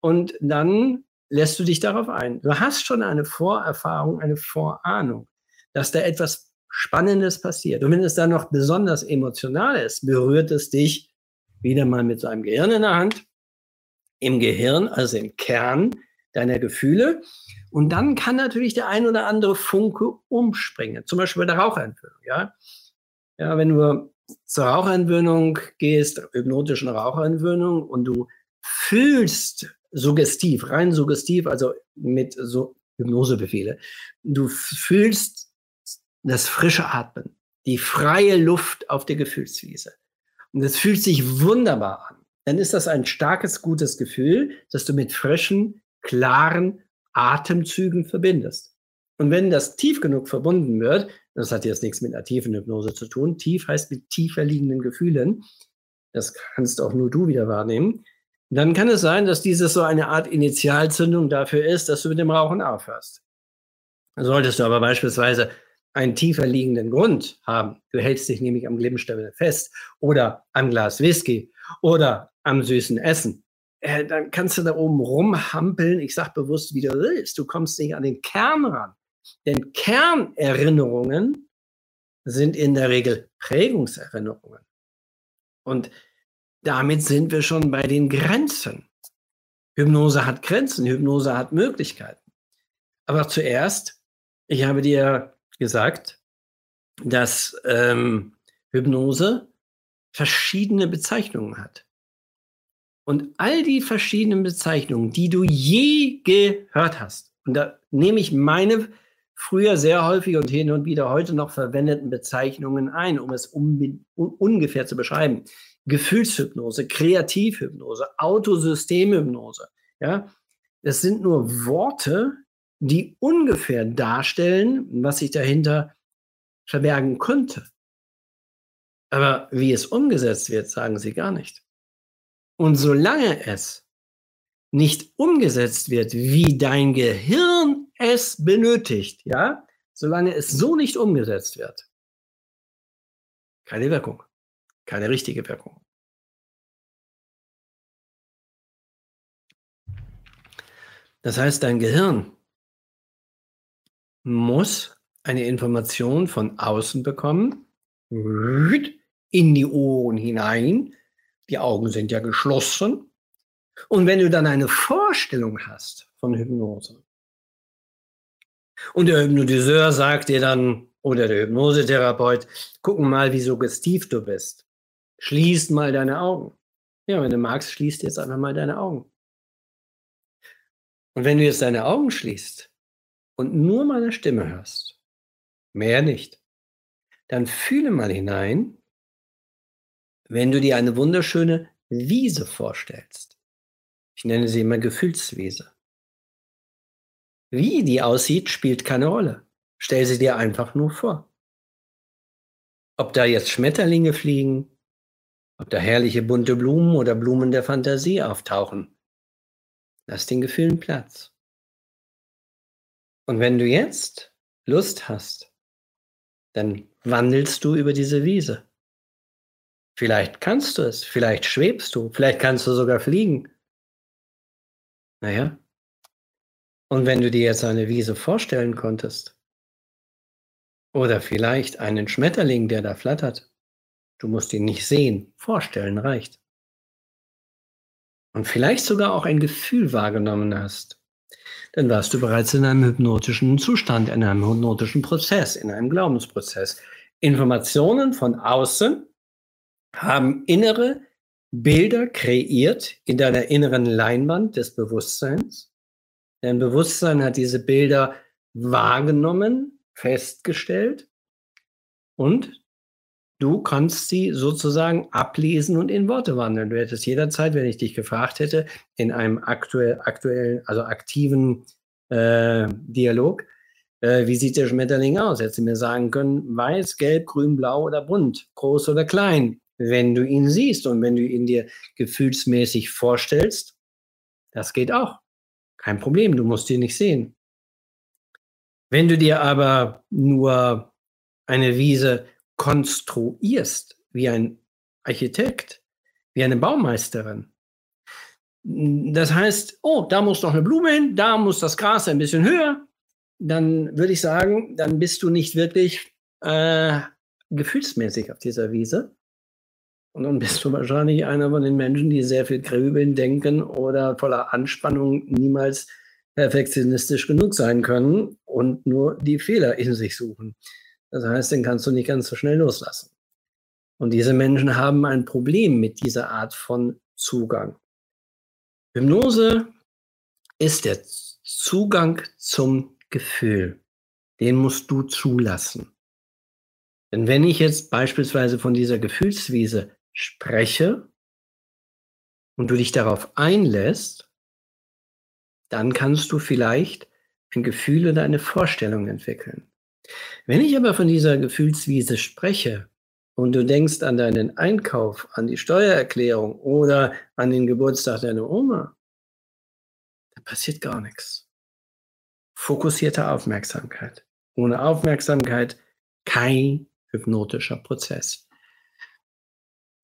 Speaker 1: Und dann lässt du dich darauf ein. Du hast schon eine Vorerfahrung, eine Vorahnung, dass da etwas Spannendes passiert. Und wenn es dann noch besonders emotional ist, berührt es dich wieder mal mit so einem Gehirn in der Hand, im Gehirn, also im Kern deiner Gefühle. Und dann kann natürlich der ein oder andere Funke umspringen, zum Beispiel bei der Raucherentwöhnung. Ja, ja wenn du zur Raucherentwöhnung gehst, hypnotischen Raucherentwöhnung, und du fühlst suggestiv, rein suggestiv, also mit so Hypnosebefehle, du fühlst das frische Atmen, die freie Luft auf der Gefühlswiese. Und es fühlt sich wunderbar an. Dann ist das ein starkes, gutes Gefühl, das du mit frischen, klaren Atemzügen verbindest. Und wenn das tief genug verbunden wird, das hat jetzt nichts mit einer tiefen Hypnose zu tun, tief heißt mit tiefer liegenden Gefühlen, das kannst auch nur du wieder wahrnehmen, dann kann es sein, dass dieses so eine Art Initialzündung dafür ist, dass du mit dem Rauchen aufhörst. Solltest du aber beispielsweise einen tiefer liegenden Grund haben, du hältst dich nämlich am Glimmstängel fest oder am Glas Whisky oder am süßen Essen, äh, dann kannst du da oben rumhampeln. Ich sage bewusst, wie du willst. Du kommst nicht an den Kern ran. Denn Kernerinnerungen sind in der Regel Prägungserinnerungen. Und damit sind wir schon bei den Grenzen. Hypnose hat Grenzen, Hypnose hat Möglichkeiten. Aber zuerst, ich habe dir gesagt, dass ähm, Hypnose verschiedene Bezeichnungen hat. Und all die verschiedenen Bezeichnungen, die du je gehört hast, und da nehme ich meine früher sehr häufig und hin und wieder heute noch verwendeten Bezeichnungen ein, um es un, ungefähr zu beschreiben. Gefühlshypnose, Kreativhypnose, Autosystemhypnose. Ja, das sind nur Worte, die ungefähr darstellen, was sich dahinter verbergen könnte. Aber wie es umgesetzt wird, sagen sie gar nicht. Und solange es nicht umgesetzt wird, wie dein Gehirn es benötigt, ja, solange es so nicht umgesetzt wird, keine Wirkung, keine richtige Wirkung. Das heißt, dein Gehirn muss eine Information von außen bekommen, in die Ohren hinein, die Augen sind ja geschlossen. Und wenn du dann eine Vorstellung hast von Hypnose und der Hypnotiseur sagt dir dann, oder der Hypnosetherapeut, guck mal, wie suggestiv du bist. Schließ mal deine Augen. Ja, wenn du magst, schließt jetzt einfach mal deine Augen. Und wenn du jetzt deine Augen schließt und nur meine Stimme hörst, mehr nicht, dann fühle mal hinein, wenn du dir eine wunderschöne Wiese vorstellst. Ich nenne sie immer Gefühlswiese. Wie die aussieht, spielt keine Rolle. Stell sie dir einfach nur vor. Ob da jetzt Schmetterlinge fliegen, ob da herrliche bunte Blumen oder Blumen der Fantasie auftauchen. Lass den Gefühlen Platz. Und wenn du jetzt Lust hast, dann wandelst du über diese Wiese. Vielleicht kannst du es, vielleicht schwebst du, vielleicht kannst du sogar fliegen. Naja. Und wenn du dir jetzt eine Wiese vorstellen konntest, oder vielleicht einen Schmetterling, der da flattert, du musst ihn nicht sehen, vorstellen reicht. Und vielleicht sogar auch ein Gefühl wahrgenommen hast, dann warst du bereits in einem hypnotischen Zustand, in einem hypnotischen Prozess, in einem Glaubensprozess. Informationen von außen haben innere Bilder kreiert in deiner inneren Leinwand des Bewusstseins. Dein Bewusstsein hat diese Bilder wahrgenommen, festgestellt und du kannst sie sozusagen ablesen und in Worte wandeln. Du hättest jederzeit, wenn ich dich gefragt hätte, in einem aktuell, aktuellen, also aktiven äh, Dialog, äh, wie sieht der Schmetterling aus? Hättest du mir sagen können, weiß, gelb, grün, blau oder bunt, groß oder klein wenn du ihn siehst und wenn du ihn dir gefühlsmäßig vorstellst, das geht auch. Kein Problem, du musst ihn nicht sehen. Wenn du dir aber nur eine Wiese konstruierst, wie ein Architekt, wie eine Baumeisterin, das heißt, oh, da muss noch eine Blume hin, da muss das Gras ein bisschen höher, dann würde ich sagen, dann bist du nicht wirklich äh, gefühlsmäßig auf dieser Wiese. Und dann bist du wahrscheinlich einer von den Menschen, die sehr viel grübeln, denken oder voller Anspannung niemals perfektionistisch genug sein können und nur die Fehler in sich suchen. Das heißt, den kannst du nicht ganz so schnell loslassen. Und diese Menschen haben ein Problem mit dieser Art von Zugang. Hypnose ist der Zugang zum Gefühl. Den musst du zulassen. Denn wenn ich jetzt beispielsweise von dieser Gefühlswiese spreche und du dich darauf einlässt, dann kannst du vielleicht ein Gefühl oder eine Vorstellung entwickeln. Wenn ich aber von dieser Gefühlswiese spreche und du denkst an deinen Einkauf, an die Steuererklärung oder an den Geburtstag deiner Oma, dann passiert gar nichts. Fokussierte Aufmerksamkeit. Ohne Aufmerksamkeit kein hypnotischer Prozess.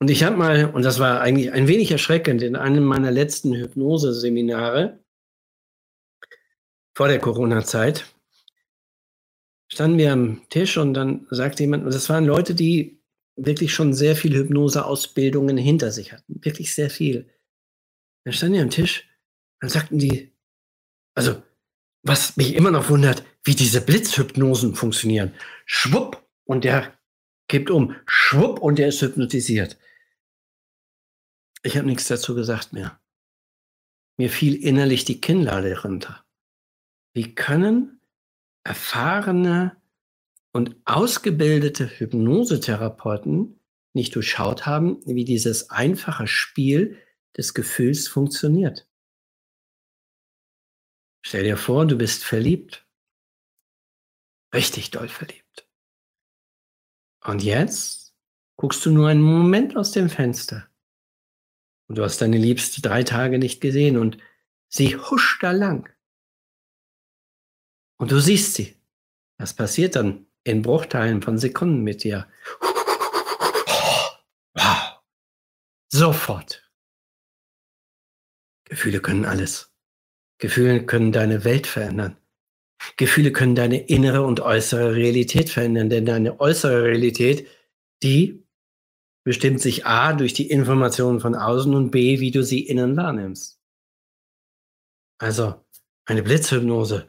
Speaker 1: Und ich habe mal, und das war eigentlich ein wenig erschreckend, in einem meiner letzten Hypnose-Seminare vor der Corona-Zeit, standen wir am Tisch und dann sagte jemand, und das waren Leute, die wirklich schon sehr viel Hypnose-Ausbildungen hinter sich hatten. Wirklich sehr viel. Dann standen die am Tisch, dann sagten die, also, was mich immer noch wundert, wie diese Blitzhypnosen funktionieren. Schwupp, und der kippt um. Schwupp, und der ist hypnotisiert. Ich habe nichts dazu gesagt mehr. Mir fiel innerlich die Kinnlade runter. Wie können erfahrene und ausgebildete Hypnosetherapeuten nicht durchschaut haben, wie dieses einfache Spiel des Gefühls funktioniert. Stell dir vor, du bist verliebt. Richtig doll verliebt. Und jetzt guckst du nur einen Moment aus dem Fenster. Und du hast deine Liebste drei Tage nicht gesehen und sie huscht da lang. Und du siehst sie. Was passiert dann? in Bruchteilen von Sekunden mit dir. Sofort. Gefühle können alles. Gefühle können deine Welt verändern. Gefühle können deine innere und äußere Realität verändern, denn deine äußere Realität, die bestimmt sich A durch die Informationen von außen und B, wie du sie innen wahrnimmst. Also eine Blitzhypnose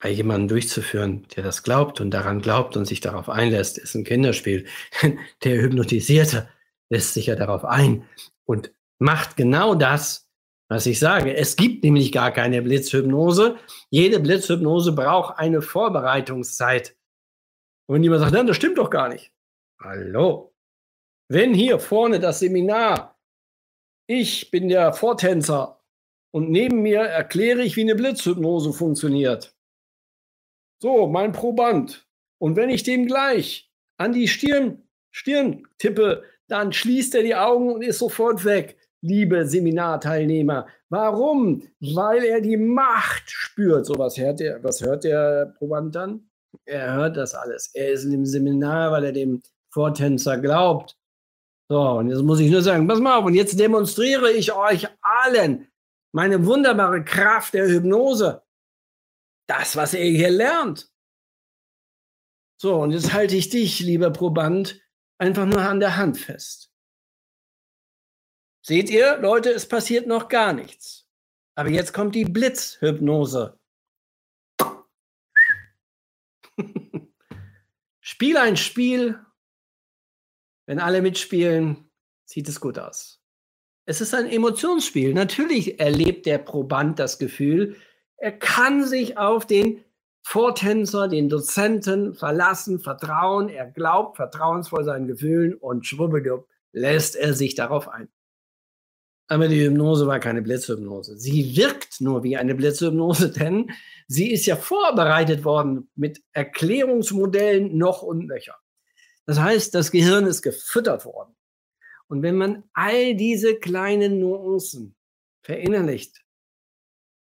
Speaker 1: bei jemandem durchzuführen, der das glaubt und daran glaubt und sich darauf einlässt, ist ein Kinderspiel. [laughs] Der Hypnotisierte lässt sich ja darauf ein und macht genau das, was ich sage. Es gibt nämlich gar keine Blitzhypnose. Jede Blitzhypnose braucht eine Vorbereitungszeit. Und wenn jemand sagt, nein, das stimmt doch gar nicht. Hallo. Wenn hier vorne das Seminar, ich bin der Vortänzer und neben mir erkläre ich, wie eine Blitzhypnose funktioniert so, mein Proband. Und wenn ich dem gleich an die Stirn, Stirn tippe, dann schließt er die Augen und ist sofort weg. Liebe Seminarteilnehmer, warum? Weil er die Macht spürt. So, was hört der, was hört der Proband dann? Er hört das alles. Er ist in dem Seminar, weil er dem Vortänzer glaubt. So, und jetzt muss ich nur sagen, pass mal auf, und jetzt demonstriere ich euch allen meine wunderbare Kraft der Hypnose das, was ihr hier lernt. So, und jetzt halte ich dich, lieber Proband, einfach nur an der Hand fest. Seht ihr, Leute, es passiert noch gar nichts. Aber jetzt kommt die Blitzhypnose. Spiel ein Spiel. Wenn alle mitspielen, sieht es gut aus. Es ist ein Emotionsspiel. Natürlich erlebt der Proband das Gefühl, er kann sich auf den Vortänzer, den Dozenten verlassen, vertrauen. Er glaubt vertrauensvoll seinen Gefühlen und schwubbeldupp lässt er sich darauf ein. Aber die Hypnose war keine Blitzhypnose. Sie wirkt nur wie eine Blitzhypnose, [laughs] denn sie ist ja vorbereitet worden mit Erklärungsmodellen noch und nöcher. Das heißt, das Gehirn ist gefüttert worden. Und wenn man all diese kleinen Nuancen verinnerlicht,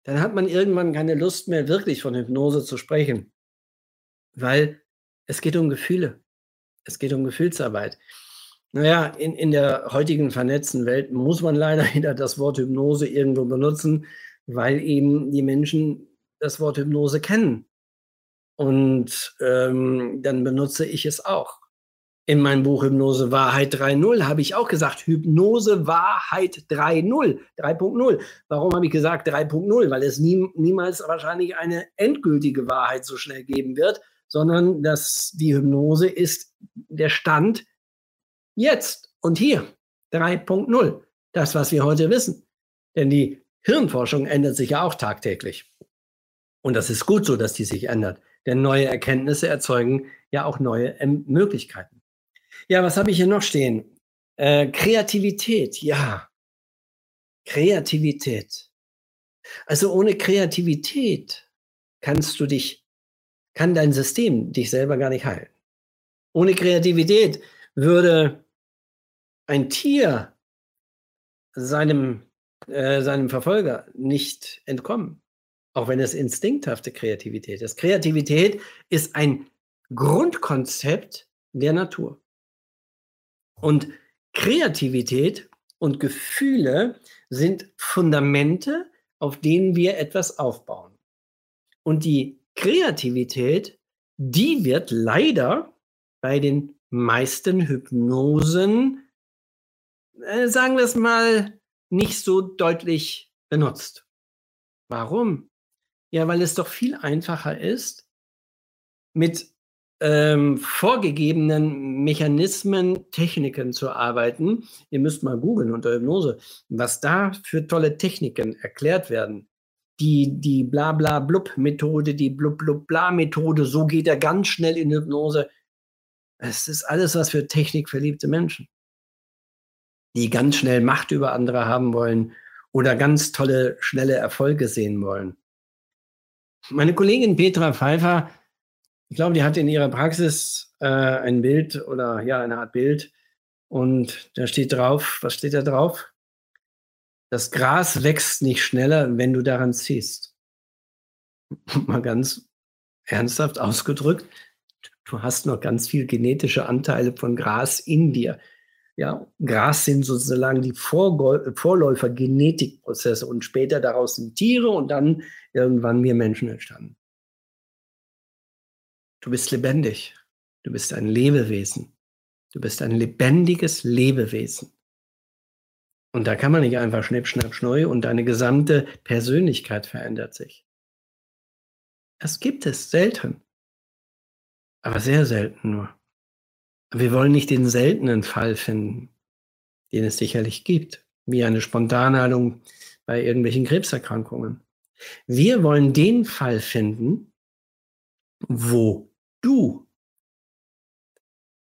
Speaker 1: dann hat man irgendwann keine Lust mehr, wirklich von Hypnose zu sprechen. Weil es geht um Gefühle. Es geht um Gefühlsarbeit. Naja, in, in der heutigen vernetzten Welt muss man leider [laughs] wieder das Wort Hypnose irgendwo benutzen, weil eben die Menschen das Wort Hypnose kennen. Und ähm, dann benutze ich es auch. In meinem Buch Hypnose Wahrheit 3.0 habe ich auch gesagt, Hypnose Wahrheit 3.0, 3.0. Warum habe ich gesagt 3.0? Weil es nie, niemals wahrscheinlich eine endgültige Wahrheit so schnell geben wird, sondern dass die Hypnose ist der Stand jetzt und hier. 3.0. Das, was wir heute wissen. Denn die Hirnforschung ändert sich ja auch tagtäglich. Und das ist gut so, dass die sich ändert. Denn neue Erkenntnisse erzeugen ja auch neue ähm, Möglichkeiten. Ja, was habe ich hier noch stehen? Äh, Kreativität, ja. Kreativität. Also ohne Kreativität kannst du dich, kann dein System dich selber gar nicht heilen. Ohne Kreativität würde ein Tier seinem, äh, seinem Verfolger nicht entkommen, auch wenn es instinkthafte Kreativität ist. Kreativität ist ein Grundkonzept der Natur. Und Kreativität und Gefühle sind Fundamente, auf denen wir etwas aufbauen. Und die Kreativität, die wird leider bei den meisten Hypnosen, äh, sagen wir es mal, nicht so deutlich benutzt. Warum? Ja, weil es doch viel einfacher ist, mit ähm, vorgegebenen Mechanismen, Techniken zu arbeiten. Ihr müsst mal googeln unter Hypnose, was da für tolle Techniken erklärt werden. Die, die Bla-Bla-Blub-Methode, die Blub-Blub-Bla-Methode, so geht er ganz schnell in Hypnose. Es ist alles was für technikverliebte Menschen, die ganz schnell Macht über andere haben wollen oder ganz tolle, schnelle Erfolge sehen wollen. Meine Kollegin Petra Pfeiffer ich glaube, die hat in ihrer Praxis äh, ein Bild oder ja, eine Art Bild. Und da steht drauf, was steht da drauf? Das Gras wächst nicht schneller, wenn du daran ziehst. [laughs] Mal ganz ernsthaft ausgedrückt, du hast noch ganz viel genetische Anteile von Gras in dir. Ja, Gras sind sozusagen die Vorläufer Genetikprozesse und später daraus sind Tiere und dann irgendwann wir Menschen entstanden. Du bist lebendig. Du bist ein Lebewesen. Du bist ein lebendiges Lebewesen. Und da kann man nicht einfach schnipp, schnapp, schneu und deine gesamte Persönlichkeit verändert sich. Das gibt es selten. Aber sehr selten nur. Wir wollen nicht den seltenen Fall finden, den es sicherlich gibt, wie eine Spontanheilung bei irgendwelchen Krebserkrankungen. Wir wollen den Fall finden, wo du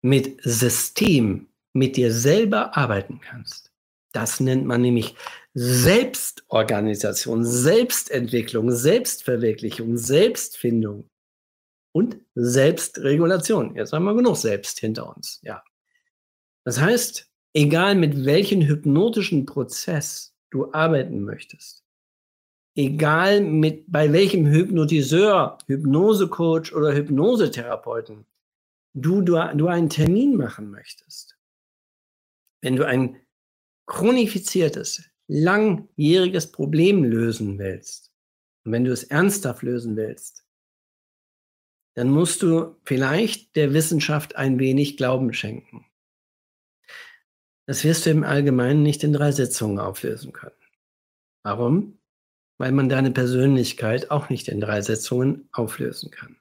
Speaker 1: mit System, mit dir selber arbeiten kannst. Das nennt man nämlich Selbstorganisation, Selbstentwicklung, Selbstverwirklichung, Selbstfindung und Selbstregulation. Jetzt haben wir genug Selbst hinter uns. Ja. Das heißt, egal mit welchem hypnotischen Prozess du arbeiten möchtest, egal mit, bei welchem Hypnotiseur, Hypnosecoach oder Hypnosetherapeuten du, du, du einen Termin machen möchtest, wenn du ein chronifiziertes, langjähriges Problem lösen willst, und wenn du es ernsthaft lösen willst, dann musst du vielleicht der Wissenschaft ein wenig Glauben schenken. Das wirst du im Allgemeinen nicht in drei Sitzungen auflösen können. Warum? weil man deine Persönlichkeit auch nicht in drei Setzungen auflösen kann.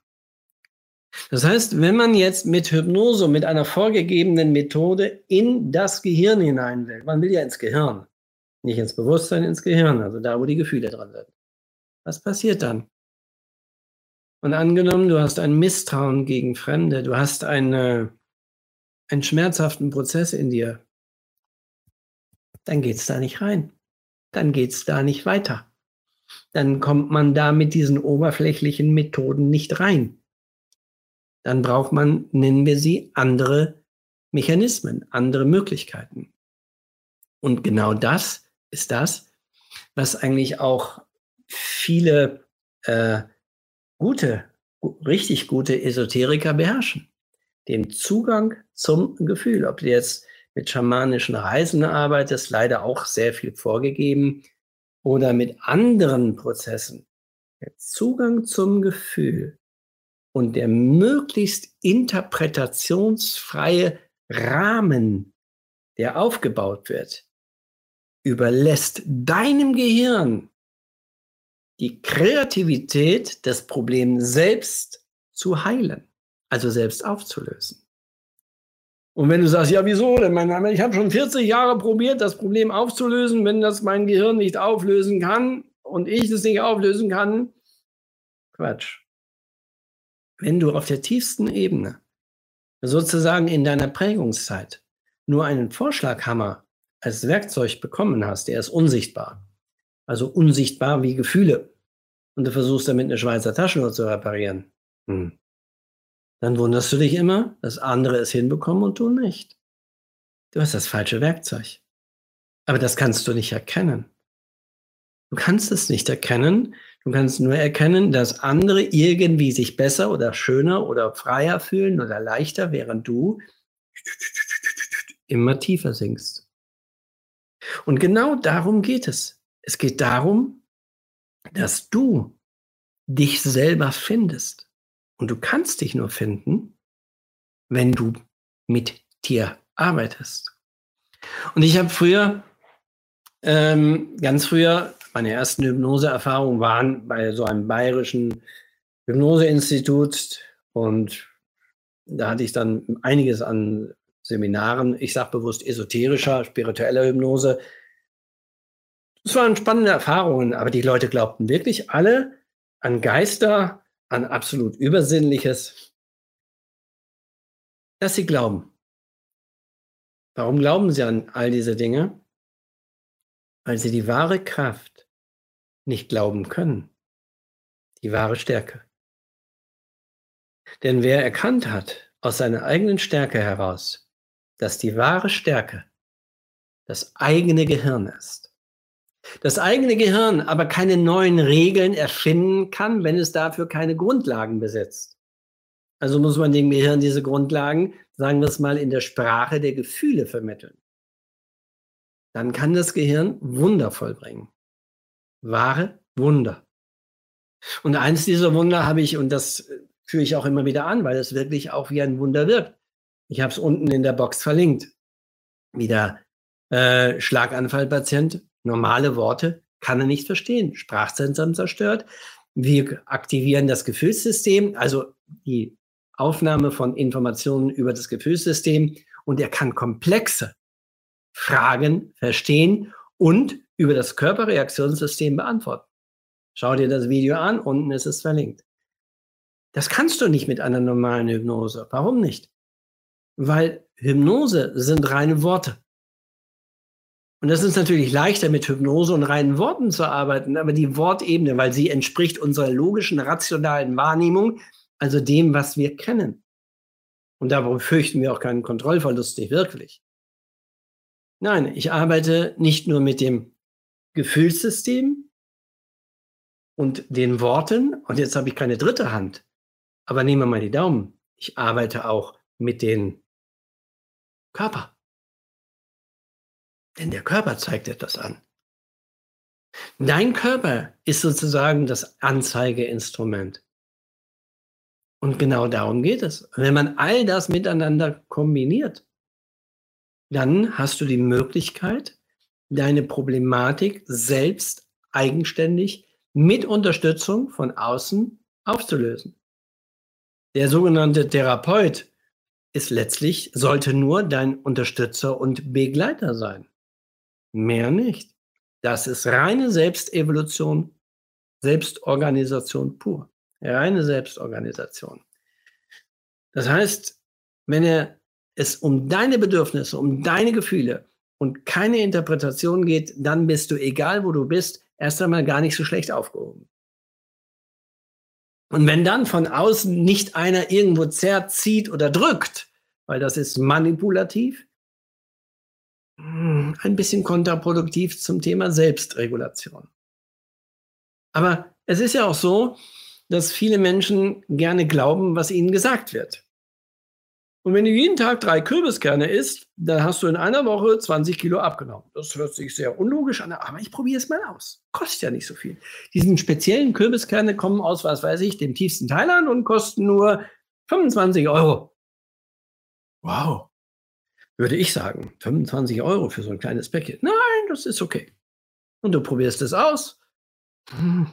Speaker 1: Das heißt, wenn man jetzt mit Hypnose, mit einer vorgegebenen Methode in das Gehirn hinein will, man will ja ins Gehirn, nicht ins Bewusstsein, ins Gehirn, also da, wo die Gefühle dran sind. Was passiert dann? Und angenommen, du hast ein Misstrauen gegen Fremde, du hast eine, einen schmerzhaften Prozess in dir, dann geht es da nicht rein. Dann geht es da nicht weiter dann kommt man da mit diesen oberflächlichen Methoden nicht rein. Dann braucht man, nennen wir sie, andere Mechanismen, andere Möglichkeiten. Und genau das ist das, was eigentlich auch viele äh, gute, richtig gute Esoteriker beherrschen. Den Zugang zum Gefühl. Ob du jetzt mit schamanischen Reisen arbeitest, leider auch sehr viel vorgegeben oder mit anderen Prozessen, der Zugang zum Gefühl, und der möglichst interpretationsfreie Rahmen, der aufgebaut wird, überlässt deinem Gehirn die Kreativität, das Problem selbst zu heilen, also selbst aufzulösen. Und wenn du sagst, ja, wieso denn? Ich habe schon 40 Jahre probiert, das Problem aufzulösen, wenn das mein Gehirn nicht auflösen kann und ich es nicht auflösen kann, Quatsch. Wenn du auf der tiefsten Ebene, sozusagen in deiner Prägungszeit, nur einen Vorschlaghammer als Werkzeug bekommen hast, der ist unsichtbar. Also unsichtbar wie Gefühle. Und du versuchst damit eine Schweizer Taschenuhr zu reparieren. Hm dann wunderst du dich immer, dass andere es hinbekommen und du nicht. Du hast das falsche Werkzeug. Aber das kannst du nicht erkennen. Du kannst es nicht erkennen. Du kannst nur erkennen, dass andere irgendwie sich besser oder schöner oder freier fühlen oder leichter, während du immer tiefer sinkst. Und genau darum geht es. Es geht darum, dass du dich selber findest. Und du kannst dich nur finden, wenn du mit dir arbeitest. Und ich habe früher, ähm, ganz früher, meine ersten Hypnoseerfahrungen waren bei so einem bayerischen Hypnoseinstitut und da hatte ich dann einiges an Seminaren, ich sage bewusst esoterischer, spiritueller Hypnose. Es waren spannende Erfahrungen, aber die Leute glaubten wirklich alle an Geister, an absolut Übersinnliches, dass sie glauben. Warum glauben sie an all diese Dinge? Weil sie die wahre Kraft nicht glauben können, die wahre Stärke. Denn wer erkannt hat aus seiner eigenen Stärke heraus, dass die wahre Stärke das eigene Gehirn ist, das eigene Gehirn aber keine neuen Regeln erfinden kann, wenn es dafür keine Grundlagen besitzt. Also muss man dem Gehirn diese Grundlagen, sagen wir es mal, in der Sprache der Gefühle vermitteln. Dann kann das Gehirn Wunder vollbringen. Wahre Wunder. Und eins dieser Wunder habe ich, und das führe ich auch immer wieder an, weil es wirklich auch wie ein Wunder wirkt. Ich habe es unten in der Box verlinkt. Wieder äh, Schlaganfallpatient normale Worte kann er nicht verstehen. Sprachzentrum zerstört. Wir aktivieren das Gefühlssystem, also die Aufnahme von Informationen über das Gefühlssystem und er kann komplexe Fragen verstehen und über das Körperreaktionssystem beantworten. Schau dir das Video an, unten ist es verlinkt. Das kannst du nicht mit einer normalen Hypnose. Warum nicht? Weil Hypnose sind reine Worte. Und das ist natürlich leichter, mit Hypnose und reinen Worten zu arbeiten, aber die Wortebene, weil sie entspricht unserer logischen, rationalen Wahrnehmung, also dem, was wir kennen. Und darum fürchten wir auch keinen Kontrollverlust, nicht wirklich. Nein, ich arbeite nicht nur mit dem Gefühlssystem und den Worten, und jetzt habe ich keine dritte Hand, aber nehmen wir mal die Daumen. Ich arbeite auch mit den Körper. Denn der Körper zeigt etwas an. Dein Körper ist sozusagen das Anzeigeinstrument. Und genau darum geht es. Wenn man all das miteinander kombiniert, dann hast du die Möglichkeit, deine Problematik selbst eigenständig mit Unterstützung von außen aufzulösen. Der sogenannte Therapeut ist letztlich, sollte nur dein Unterstützer und Begleiter sein. Mehr nicht. Das ist reine Selbstevolution, Selbstorganisation pur. Reine Selbstorganisation. Das heißt, wenn es um deine Bedürfnisse, um deine Gefühle und keine Interpretation geht, dann bist du, egal wo du bist, erst einmal gar nicht so schlecht aufgehoben. Und wenn dann von außen nicht einer irgendwo zerrt, zieht oder drückt, weil das ist manipulativ, ein bisschen kontraproduktiv zum Thema Selbstregulation. Aber es ist ja auch so, dass viele Menschen gerne glauben, was ihnen gesagt wird. Und wenn du jeden Tag drei Kürbiskerne isst, dann hast du in einer Woche 20 Kilo abgenommen. Das hört sich sehr unlogisch an, aber ich probiere es mal aus. Kostet ja nicht so viel. Diesen speziellen Kürbiskerne kommen aus, was weiß ich, dem tiefsten Thailand und kosten nur 25 Euro. Wow. Würde ich sagen, 25 Euro für so ein kleines Päckchen. Nein, das ist okay. Und du probierst es aus. Hm,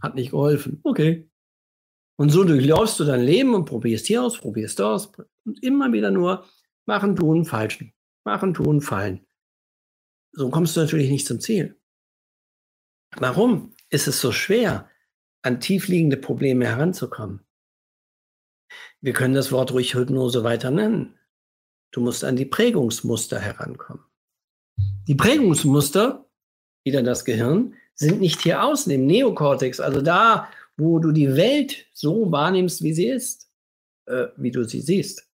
Speaker 1: hat nicht geholfen. Okay. Und so durchläufst du dein Leben und probierst hier aus, probierst da aus und immer wieder nur machen, tun, falschen. Machen, tun, fallen. So kommst du natürlich nicht zum Ziel. Warum ist es so schwer, an tiefliegende Probleme heranzukommen? Wir können das Wort ruhig Hypnose weiter nennen. Du musst an die Prägungsmuster herankommen. Die Prägungsmuster, wieder das Gehirn, sind nicht hier außen im Neokortex, also da, wo du die Welt so wahrnimmst, wie sie ist, äh, wie du sie siehst.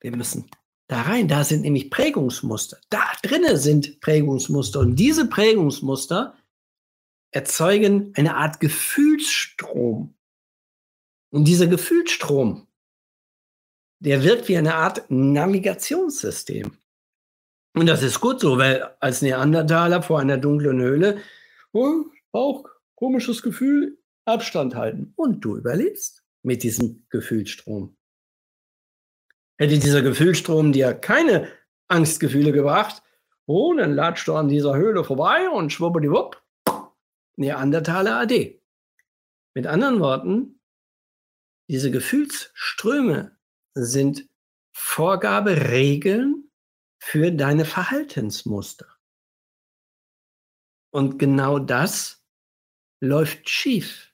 Speaker 1: Wir müssen da rein. Da sind nämlich Prägungsmuster. Da drinnen sind Prägungsmuster. Und diese Prägungsmuster erzeugen eine Art Gefühlsstrom. Und dieser Gefühlsstrom, der wirkt wie eine Art Navigationssystem. Und das ist gut so, weil als Neandertaler vor einer dunklen Höhle, oh, auch komisches Gefühl, Abstand halten. Und du überlebst mit diesem Gefühlsstrom. Hätte dieser Gefühlsstrom dir keine Angstgefühle gebracht, oh, dann latscht du an dieser Höhle vorbei und schwuppdiwupp, Neandertaler AD. Mit anderen Worten, diese Gefühlsströme sind Vorgaberegeln für deine Verhaltensmuster. Und genau das läuft schief.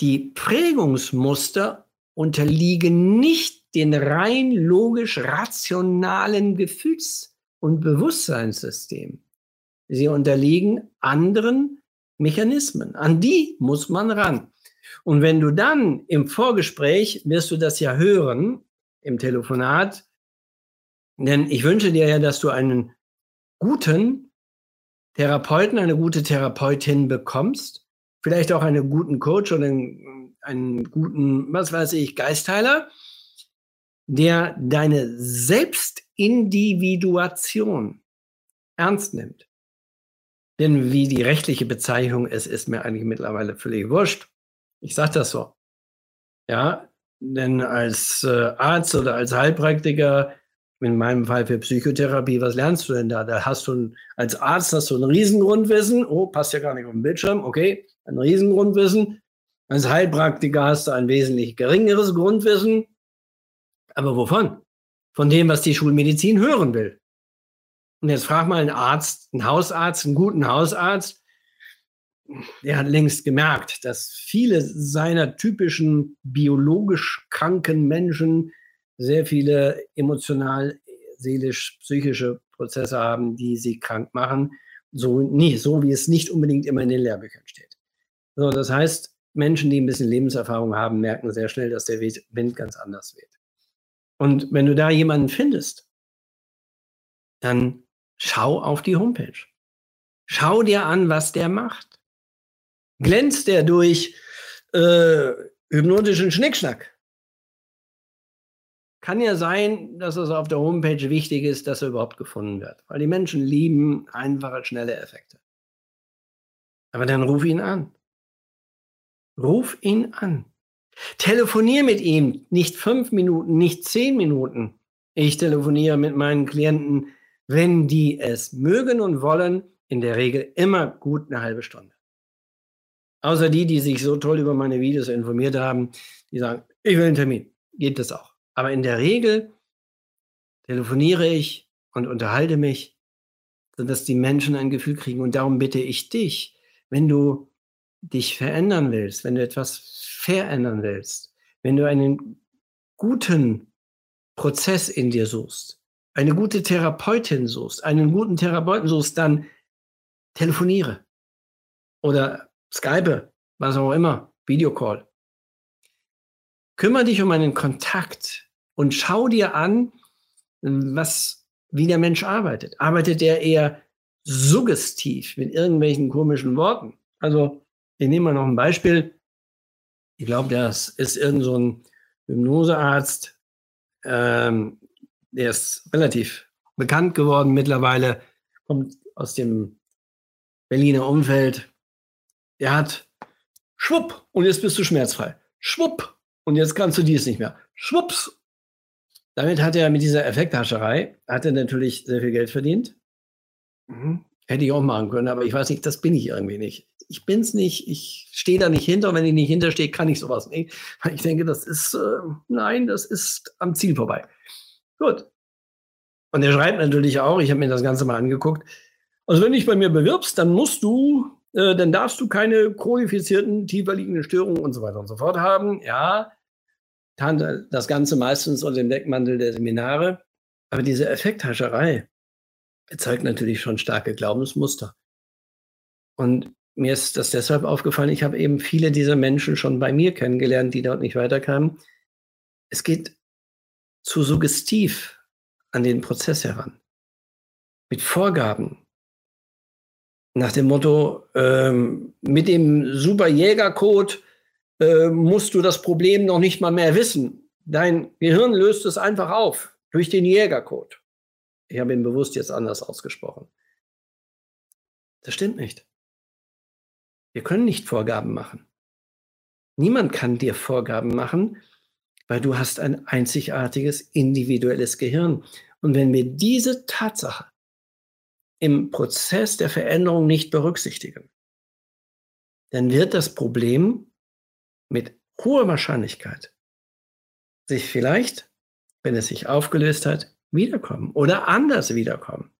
Speaker 1: Die Prägungsmuster unterliegen nicht den rein logisch rationalen Gefühls- und Bewusstseinssystemen. Sie unterliegen anderen Mechanismen. An die muss man ran. Und wenn du dann im Vorgespräch, wirst du das ja hören, im Telefonat, denn ich wünsche dir ja, dass du einen guten Therapeuten, eine gute Therapeutin bekommst, vielleicht auch einen guten Coach oder einen, einen guten, was weiß ich, Geistheiler, der deine Selbstindividuation ernst nimmt. Denn wie die rechtliche Bezeichnung ist, ist mir eigentlich mittlerweile völlig wurscht. Ich sage das so. Ja, denn als äh, Arzt oder als Heilpraktiker in meinem Fall für Psychotherapie, was lernst du denn da? Da hast du ein, als Arzt hast du ein Riesengrundwissen. Oh, passt ja gar nicht auf den Bildschirm. Okay, ein Riesengrundwissen. Als Heilpraktiker hast du ein wesentlich geringeres Grundwissen. Aber wovon? Von dem, was die Schulmedizin hören will. Und jetzt frag mal einen Arzt, einen Hausarzt, einen guten Hausarzt, der hat längst gemerkt, dass viele seiner typischen biologisch kranken Menschen sehr viele emotional, seelisch, psychische Prozesse haben, die sie krank machen. So, nie, so wie es nicht unbedingt immer in den Lehrbüchern steht. So, das heißt, Menschen, die ein bisschen Lebenserfahrung haben, merken sehr schnell, dass der Wind ganz anders weht. Und wenn du da jemanden findest, dann schau auf die Homepage. Schau dir an, was der macht. Glänzt der durch äh, hypnotischen Schnickschnack? Kann ja sein, dass es auf der Homepage wichtig ist, dass er überhaupt gefunden wird, weil die Menschen lieben einfache, schnelle Effekte. Aber dann ruf ihn an. Ruf ihn an. Telefonier mit ihm, nicht fünf Minuten, nicht zehn Minuten. Ich telefoniere mit meinen Klienten, wenn die es mögen und wollen, in der Regel immer gut eine halbe Stunde. Außer die, die sich so toll über meine Videos informiert haben, die sagen, ich will einen Termin. Geht das auch. Aber in der Regel telefoniere ich und unterhalte mich, sodass die Menschen ein Gefühl kriegen. Und darum bitte ich dich, wenn du dich verändern willst, wenn du etwas verändern willst, wenn du einen guten Prozess in dir suchst, eine gute Therapeutin suchst, einen guten Therapeuten suchst, dann telefoniere oder Skype, was auch immer, Videocall. Kümmere dich um einen Kontakt und schau dir an, was, wie der Mensch arbeitet. Arbeitet er eher suggestiv mit irgendwelchen komischen Worten? Also, ich nehme mal noch ein Beispiel. Ich glaube, das ist irgend so ein Hypnosearzt, ähm, der ist relativ bekannt geworden mittlerweile, kommt aus dem Berliner Umfeld. Der hat schwupp und jetzt bist du schmerzfrei. Schwupp und jetzt kannst du dies nicht mehr. Schwupps. Damit hat er mit dieser Effekthascherei, hat er natürlich sehr viel Geld verdient. Mhm. Hätte ich auch machen können, aber ich weiß nicht, das bin ich irgendwie nicht. Ich bin es nicht, ich stehe da nicht hinter. Wenn ich nicht hinterstehe, kann ich sowas nicht. Ich denke, das ist, äh, nein, das ist am Ziel vorbei. Gut. Und er schreibt natürlich auch, ich habe mir das Ganze mal angeguckt, also wenn du dich bei mir bewirbst, dann musst du, äh, dann darfst du keine chronifizierten, tiefer liegenden Störungen und so weiter und so fort haben. Ja, das Ganze meistens unter dem Deckmantel der Seminare. Aber diese Effekthascherei erzeugt natürlich schon starke Glaubensmuster. Und mir ist das deshalb aufgefallen, ich habe eben viele dieser Menschen schon bei mir kennengelernt, die dort nicht weiterkamen. Es geht zu suggestiv an den Prozess heran. Mit Vorgaben. Nach dem Motto, ähm, mit dem Super Jägercode äh, musst du das Problem noch nicht mal mehr wissen. Dein Gehirn löst es einfach auf durch den Jägercode. Ich habe ihn bewusst jetzt anders ausgesprochen. Das stimmt nicht. Wir können nicht Vorgaben machen. Niemand kann dir Vorgaben machen, weil du hast ein einzigartiges individuelles Gehirn. Und wenn wir diese Tatsache im Prozess der Veränderung nicht berücksichtigen, dann wird das Problem mit hoher Wahrscheinlichkeit sich vielleicht, wenn es sich aufgelöst hat, wiederkommen oder anders wiederkommen.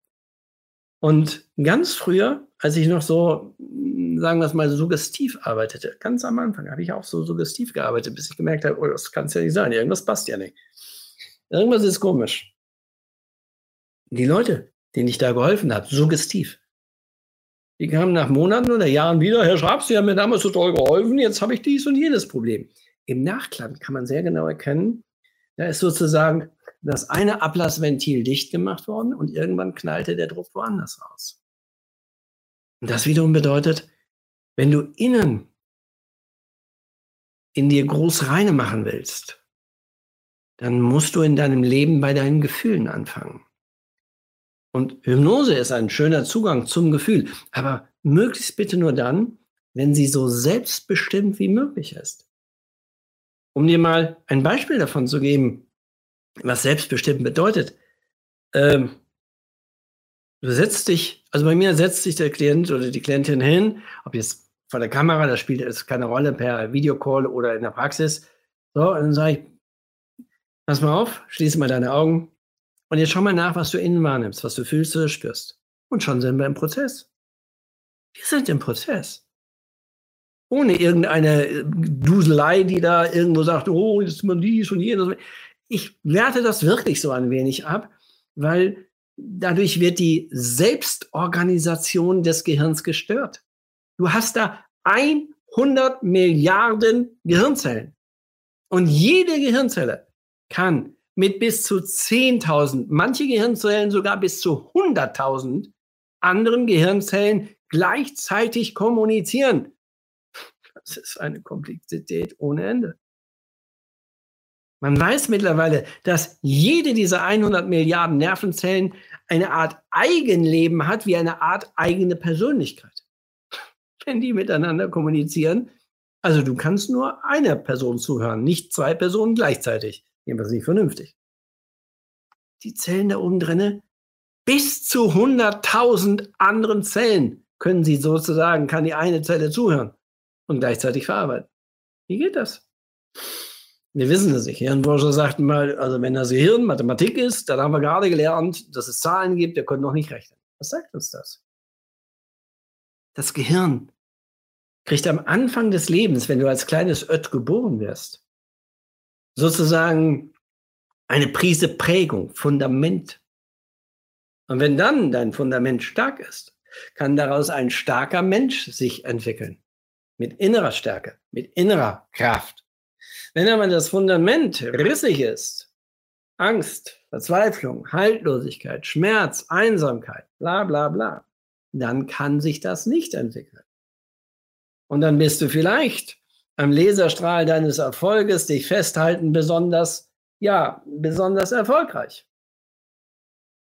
Speaker 1: Und ganz früher, als ich noch so, sagen wir es mal, suggestiv arbeitete, ganz am Anfang habe ich auch so suggestiv gearbeitet, bis ich gemerkt habe, oh, das kann es ja nicht sein, irgendwas passt ja nicht. Irgendwas ist komisch. Die Leute, denen ich da geholfen habe, suggestiv, die kamen nach Monaten oder Jahren wieder, Herr Schraps, Sie haben mir damals so toll geholfen, jetzt habe ich dies und jenes Problem. Im Nachklang kann man sehr genau erkennen, da ist sozusagen das eine Ablassventil dicht gemacht worden und irgendwann knallte der Druck woanders raus. Und das wiederum bedeutet, wenn du innen in dir groß reine machen willst, dann musst du in deinem Leben bei deinen Gefühlen anfangen. Und Hypnose ist ein schöner Zugang zum Gefühl, aber möglichst bitte nur dann, wenn sie so selbstbestimmt wie möglich ist. Um dir mal ein Beispiel davon zu geben, was selbstbestimmt bedeutet. Ähm, du setzt dich, also bei mir setzt sich der Klient oder die Klientin hin, ob jetzt vor der Kamera, das spielt jetzt keine Rolle, per Videocall oder in der Praxis. So, und dann sage ich, pass mal auf, schließe mal deine Augen und jetzt schau mal nach, was du innen wahrnimmst, was du fühlst oder spürst. Und schon sind wir im Prozess. Wir sind im Prozess. Ohne irgendeine äh, Duselei, die da irgendwo sagt, oh, jetzt ist man dies und jenes ich werte das wirklich so ein wenig ab, weil dadurch wird die Selbstorganisation des Gehirns gestört. Du hast da 100 Milliarden Gehirnzellen. Und jede Gehirnzelle kann mit bis zu 10.000, manche Gehirnzellen sogar bis zu 100.000 anderen Gehirnzellen gleichzeitig kommunizieren. Das ist eine Komplexität ohne Ende. Man weiß mittlerweile, dass jede dieser 100 Milliarden Nervenzellen eine Art Eigenleben hat, wie eine Art eigene Persönlichkeit. Wenn die miteinander kommunizieren, also du kannst nur einer Person zuhören, nicht zwei Personen gleichzeitig. Jedenfalls nicht vernünftig. Die Zellen da oben drinne, bis zu 100.000 anderen Zellen können sie sozusagen, kann die eine Zelle zuhören und gleichzeitig verarbeiten. Wie geht das? Wir wissen es nicht. Hirnforscher sagten mal, also wenn das Gehirn Mathematik ist, dann haben wir gerade gelernt, dass es Zahlen gibt, der konnte noch nicht rechnen. Was sagt uns das? Das Gehirn kriegt am Anfang des Lebens, wenn du als kleines Ött geboren wirst, sozusagen eine Prise Prägung, Fundament. Und wenn dann dein Fundament stark ist, kann daraus ein starker Mensch sich entwickeln. Mit innerer Stärke, mit innerer Kraft. Wenn aber das Fundament rissig ist, Angst, Verzweiflung, Haltlosigkeit, Schmerz, Einsamkeit, bla bla bla, dann kann sich das nicht entwickeln. Und dann bist du vielleicht am Laserstrahl deines Erfolges dich festhalten besonders ja, besonders erfolgreich.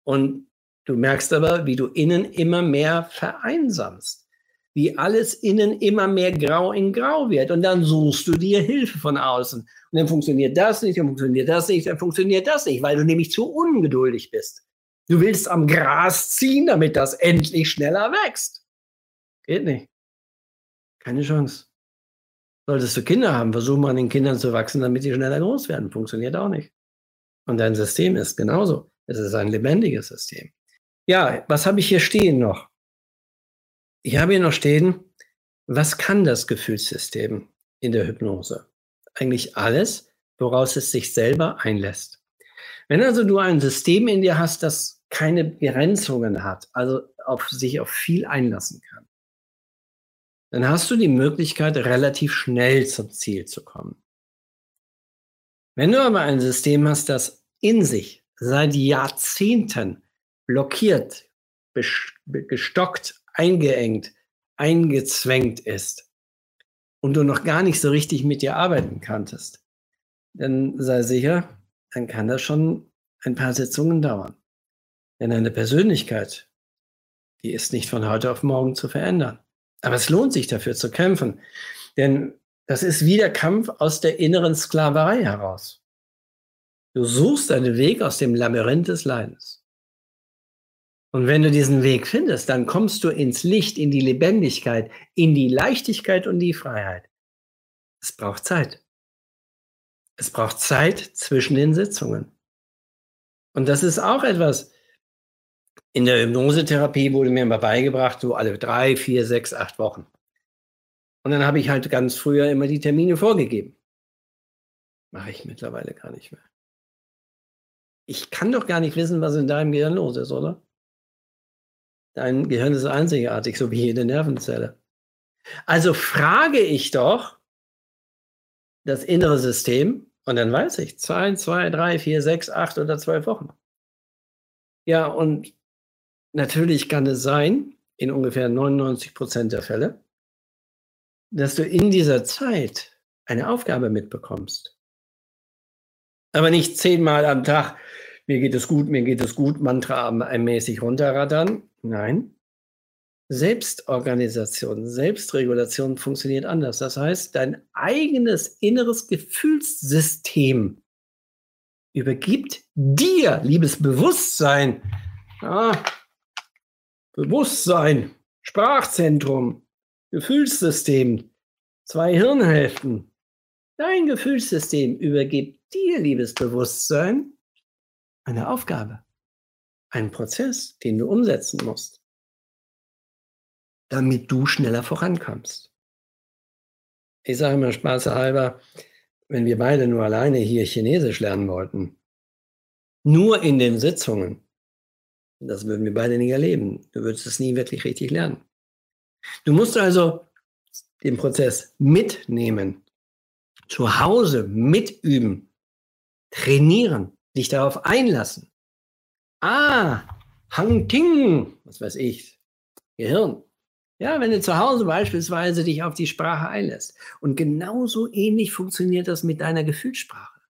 Speaker 1: Und du merkst aber, wie du innen immer mehr vereinsamst, wie alles innen immer mehr grau in grau wird. Und dann suchst du dir Hilfe von außen. Und dann funktioniert das nicht, dann funktioniert das nicht, dann funktioniert das nicht, weil du nämlich zu ungeduldig bist. Du willst am Gras ziehen, damit das endlich schneller wächst. Geht nicht. Keine Chance. Solltest du Kinder haben, versuch mal an den Kindern zu wachsen, damit sie schneller groß werden. Funktioniert auch nicht. Und dein System ist genauso. Es ist ein lebendiges System. Ja, was habe ich hier stehen noch? Ich habe hier noch stehen, was kann das Gefühlssystem in der Hypnose? Eigentlich alles, woraus es sich selber einlässt. Wenn also du ein System in dir hast, das keine Begrenzungen hat, also auf sich auf viel einlassen kann, dann hast du die Möglichkeit, relativ schnell zum Ziel zu kommen. Wenn du aber ein System hast, das in sich seit Jahrzehnten blockiert, gestockt, eingeengt, eingezwängt ist und du noch gar nicht so richtig mit dir arbeiten kanntest, dann sei sicher, dann kann das schon ein paar Sitzungen dauern. Denn eine Persönlichkeit, die ist nicht von heute auf morgen zu verändern. Aber es lohnt sich dafür zu kämpfen. Denn das ist wie der Kampf aus der inneren Sklaverei heraus. Du suchst einen Weg aus dem Labyrinth des Leidens. Und wenn du diesen Weg findest, dann kommst du ins Licht, in die Lebendigkeit, in die Leichtigkeit und die Freiheit. Es braucht Zeit. Es braucht Zeit zwischen den Sitzungen. Und das ist auch etwas, in der Hypnosetherapie wurde mir immer beigebracht, so alle drei, vier, sechs, acht Wochen. Und dann habe ich halt ganz früher immer die Termine vorgegeben. Mache ich mittlerweile gar nicht mehr. Ich kann doch gar nicht wissen, was in deinem Gehirn los ist, oder? Dein Gehirn ist einzigartig, so wie jede Nervenzelle. Also frage ich doch das innere System und dann weiß ich, zwei, zwei, drei, vier, sechs, acht oder zwölf Wochen. Ja, und Natürlich kann es sein, in ungefähr 99 Prozent der Fälle, dass du in dieser Zeit eine Aufgabe mitbekommst. Aber nicht zehnmal am Tag, mir geht es gut, mir geht es gut, Mantra mäßig runterrattern. Nein. Selbstorganisation, Selbstregulation funktioniert anders. Das heißt, dein eigenes inneres Gefühlssystem übergibt dir, liebes Bewusstsein, ah, Bewusstsein, Sprachzentrum, Gefühlssystem, zwei Hirnhälften. Dein Gefühlssystem übergibt dir, liebes Bewusstsein, eine Aufgabe, einen Prozess, den du umsetzen musst, damit du schneller vorankommst. Ich sage immer spaßhalber, wenn wir beide nur alleine hier Chinesisch lernen wollten, nur in den Sitzungen, das würden wir beide nicht erleben. Du würdest es nie wirklich richtig lernen. Du musst also den Prozess mitnehmen, zu Hause mitüben, trainieren, dich darauf einlassen. Ah, Hang Ting, was weiß ich, Gehirn. Ja, wenn du zu Hause beispielsweise dich auf die Sprache einlässt. Und genauso ähnlich funktioniert das mit deiner Gefühlssprache.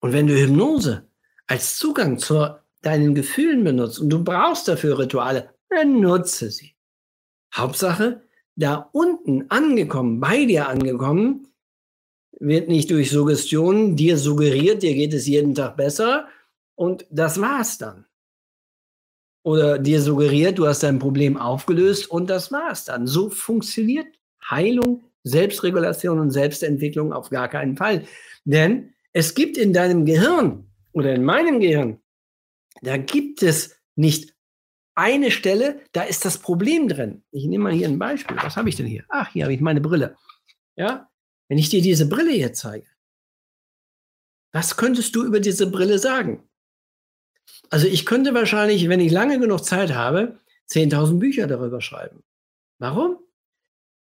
Speaker 1: Und wenn du Hypnose als Zugang zur deinen Gefühlen benutzt und du brauchst dafür Rituale, dann nutze sie. Hauptsache, da unten angekommen, bei dir angekommen, wird nicht durch Suggestionen dir suggeriert, dir geht es jeden Tag besser und das war's dann. Oder dir suggeriert, du hast dein Problem aufgelöst und das war's dann. So funktioniert Heilung, Selbstregulation und Selbstentwicklung auf gar keinen Fall. Denn es gibt in deinem Gehirn oder in meinem Gehirn da gibt es nicht eine Stelle, da ist das Problem drin. Ich nehme mal hier ein Beispiel. Was habe ich denn hier? Ach, hier habe ich meine Brille. Ja, wenn ich dir diese Brille hier zeige, was könntest du über diese Brille sagen? Also ich könnte wahrscheinlich, wenn ich lange genug Zeit habe, 10.000 Bücher darüber schreiben. Warum?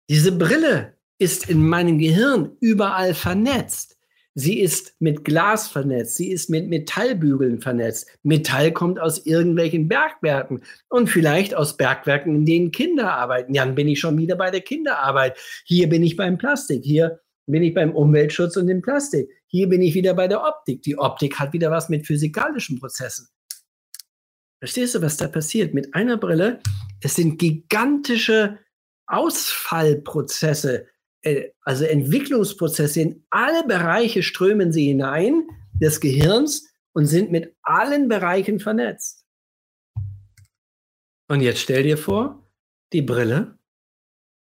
Speaker 1: Diese Brille ist in meinem Gehirn überall vernetzt. Sie ist mit Glas vernetzt, sie ist mit Metallbügeln vernetzt. Metall kommt aus irgendwelchen Bergwerken und vielleicht aus Bergwerken, in denen Kinder arbeiten. Dann bin ich schon wieder bei der Kinderarbeit. Hier bin ich beim Plastik. Hier bin ich beim Umweltschutz und dem Plastik. Hier bin ich wieder bei der Optik. Die Optik hat wieder was mit physikalischen Prozessen. Verstehst du, was da passiert? Mit einer Brille, es sind gigantische Ausfallprozesse, also Entwicklungsprozesse. In alle Bereiche strömen sie hinein des Gehirns und sind mit allen Bereichen vernetzt. Und jetzt stell dir vor, die Brille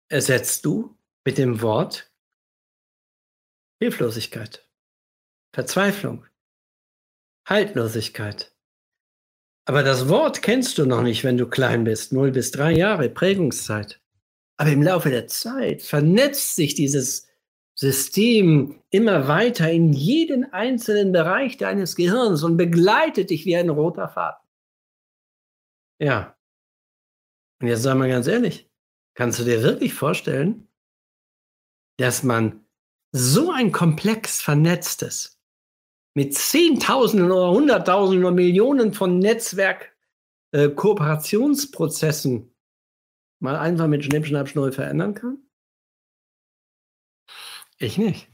Speaker 1: ersetzt du mit dem Wort Hilflosigkeit, Verzweiflung, Haltlosigkeit. Aber das Wort kennst du noch nicht, wenn du klein bist, 0 bis 3 Jahre Prägungszeit. Aber im Laufe der Zeit vernetzt sich dieses System immer weiter in jeden einzelnen Bereich deines Gehirns und begleitet dich wie ein roter Faden. Ja. Und jetzt sag mal ganz ehrlich, kannst du dir wirklich vorstellen, dass man so ein komplex vernetztes, mit Zehntausenden oder Hunderttausenden oder Millionen von Netzwerk-Kooperationsprozessen äh, mal einfach mit Schnipp, Schnapp, Schnull verändern kann? Ich nicht.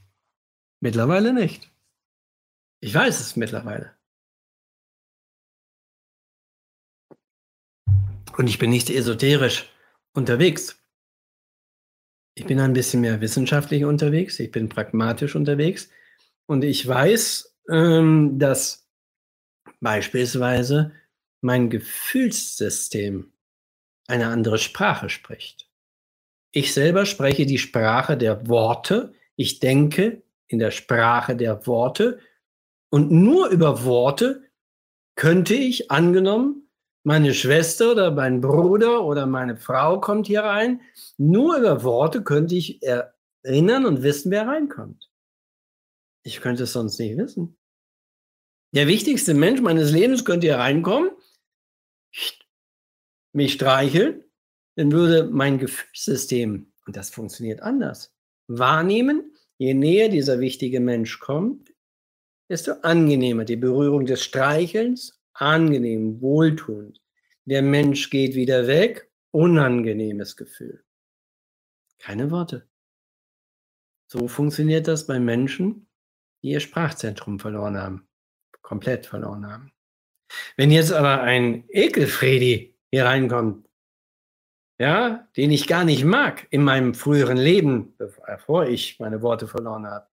Speaker 1: Mittlerweile nicht. Ich weiß es mittlerweile. Und ich bin nicht esoterisch unterwegs. Ich bin ein bisschen mehr wissenschaftlich unterwegs, ich bin pragmatisch unterwegs und ich weiß, ähm, dass beispielsweise mein Gefühlssystem eine andere Sprache spricht. Ich selber spreche die Sprache der Worte, ich denke in der Sprache der Worte und nur über Worte könnte ich, angenommen, meine Schwester oder mein Bruder oder meine Frau kommt hier rein. Nur über Worte könnte ich erinnern und wissen, wer reinkommt. Ich könnte es sonst nicht wissen. Der wichtigste Mensch meines Lebens könnte hier reinkommen, mich streicheln, dann würde mein Gefühlssystem, und das funktioniert anders, wahrnehmen, je näher dieser wichtige Mensch kommt, desto angenehmer die Berührung des Streichelns angenehm, wohltuend. Der Mensch geht wieder weg, unangenehmes Gefühl. Keine Worte. So funktioniert das bei Menschen, die ihr Sprachzentrum verloren haben, komplett verloren haben. Wenn jetzt aber ein Ekelfredi hier reinkommt, ja, den ich gar nicht mag in meinem früheren Leben, bevor ich meine Worte verloren habe,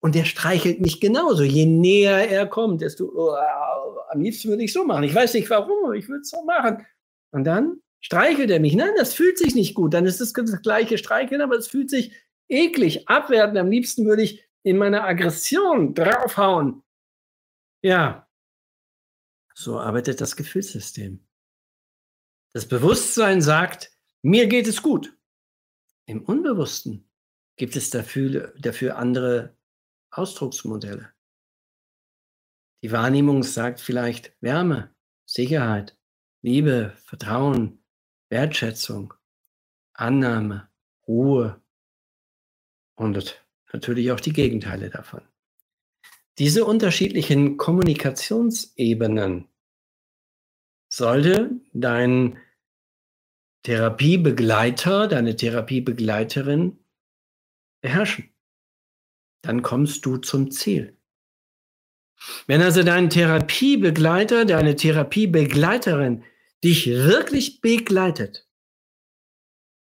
Speaker 1: und der streichelt mich genauso. Je näher er kommt, desto oh, am liebsten würde ich so machen. Ich weiß nicht warum, ich würde es so machen. Und dann streichelt er mich. Nein, das fühlt sich nicht gut. Dann ist es das gleiche Streicheln, aber es fühlt sich eklig, abwertend. Am liebsten würde ich in meiner Aggression draufhauen. Ja, so arbeitet das Gefühlssystem. Das Bewusstsein sagt, mir geht es gut. Im Unbewussten gibt es dafür, dafür andere Ausdrucksmodelle. Die Wahrnehmung sagt vielleicht Wärme, Sicherheit, Liebe, Vertrauen, Wertschätzung, Annahme, Ruhe und natürlich auch die Gegenteile davon. Diese unterschiedlichen Kommunikationsebenen sollte dein Therapiebegleiter, deine Therapiebegleiterin beherrschen dann kommst du zum Ziel. Wenn also dein Therapiebegleiter, deine Therapiebegleiterin dich wirklich begleitet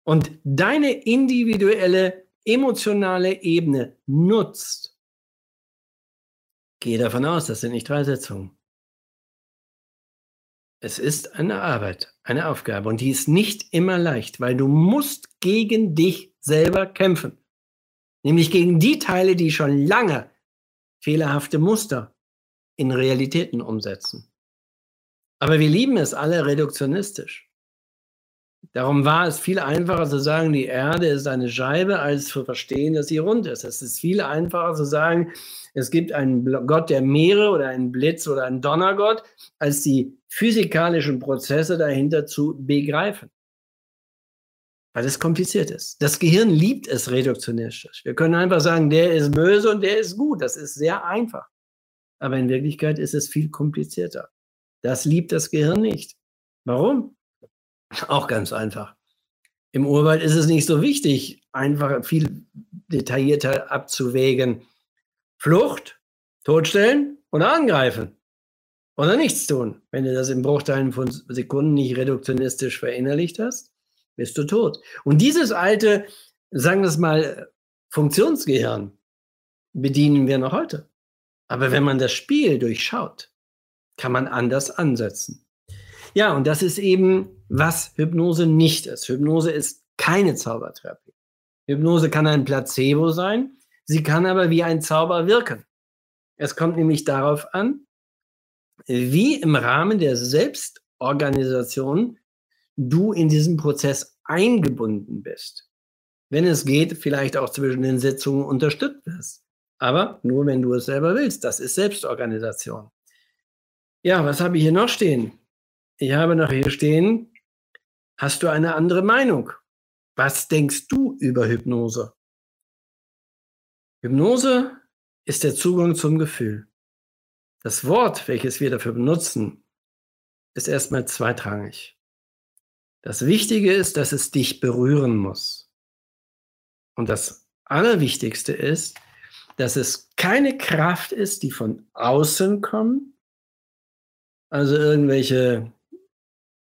Speaker 1: und deine individuelle emotionale Ebene nutzt, gehe davon aus, das sind nicht drei Sitzungen. Es ist eine Arbeit, eine Aufgabe und die ist nicht immer leicht, weil du musst gegen dich selber kämpfen. Nämlich gegen die Teile, die schon lange fehlerhafte Muster in Realitäten umsetzen. Aber wir lieben es alle reduktionistisch. Darum war es viel einfacher zu sagen, die Erde ist eine Scheibe, als zu verstehen, dass sie rund ist. Es ist viel einfacher zu sagen, es gibt einen Gott der Meere oder einen Blitz oder einen Donnergott, als die physikalischen Prozesse dahinter zu begreifen weil es kompliziert ist. Das Gehirn liebt es reduktionistisch. Wir können einfach sagen, der ist böse und der ist gut. Das ist sehr einfach. Aber in Wirklichkeit ist es viel komplizierter. Das liebt das Gehirn nicht. Warum? [laughs] Auch ganz einfach. Im Urwald ist es nicht so wichtig, einfacher, viel detaillierter abzuwägen. Flucht, totstellen oder angreifen oder nichts tun. Wenn du das in Bruchteilen von Sekunden nicht reduktionistisch verinnerlicht hast, bist du tot. Und dieses alte, sagen wir es mal, Funktionsgehirn bedienen wir noch heute. Aber wenn man das Spiel durchschaut, kann man anders ansetzen. Ja, und das ist eben, was Hypnose nicht ist. Hypnose ist keine Zaubertherapie. Hypnose kann ein Placebo sein, sie kann aber wie ein Zauber wirken. Es kommt nämlich darauf an, wie im Rahmen der Selbstorganisation du in diesem Prozess eingebunden bist. Wenn es geht, vielleicht auch zwischen den Sitzungen unterstützt wirst. Aber nur, wenn du es selber willst. Das ist Selbstorganisation. Ja, was habe ich hier noch stehen? Ich habe noch hier stehen, hast du eine andere Meinung? Was denkst du über Hypnose? Hypnose ist der Zugang zum Gefühl. Das Wort, welches wir dafür benutzen, ist erstmal zweitrangig. Das Wichtige ist, dass es dich berühren muss. Und das Allerwichtigste ist, dass es keine Kraft ist, die von außen kommt, also irgendwelche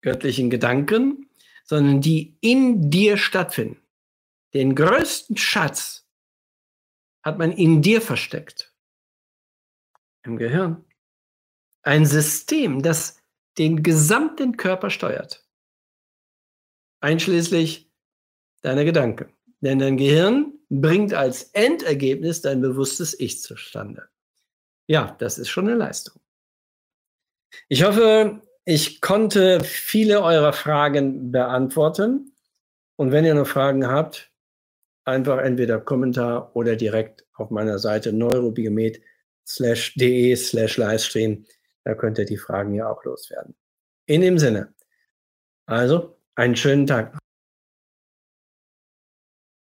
Speaker 1: göttlichen Gedanken, sondern die in dir stattfinden. Den größten Schatz hat man in dir versteckt, im Gehirn. Ein System, das den gesamten Körper steuert, einschließlich deiner Gedanken. Denn dein Gehirn bringt als Endergebnis dein bewusstes Ich zustande. Ja, das ist schon eine Leistung. Ich hoffe, ich konnte viele eurer Fragen beantworten. Und wenn ihr noch Fragen habt, einfach entweder Kommentar oder direkt auf meiner Seite neurobiomet.de slash Livestream. Da könnt ihr die Fragen ja auch loswerden. In dem Sinne, also einen schönen Tag.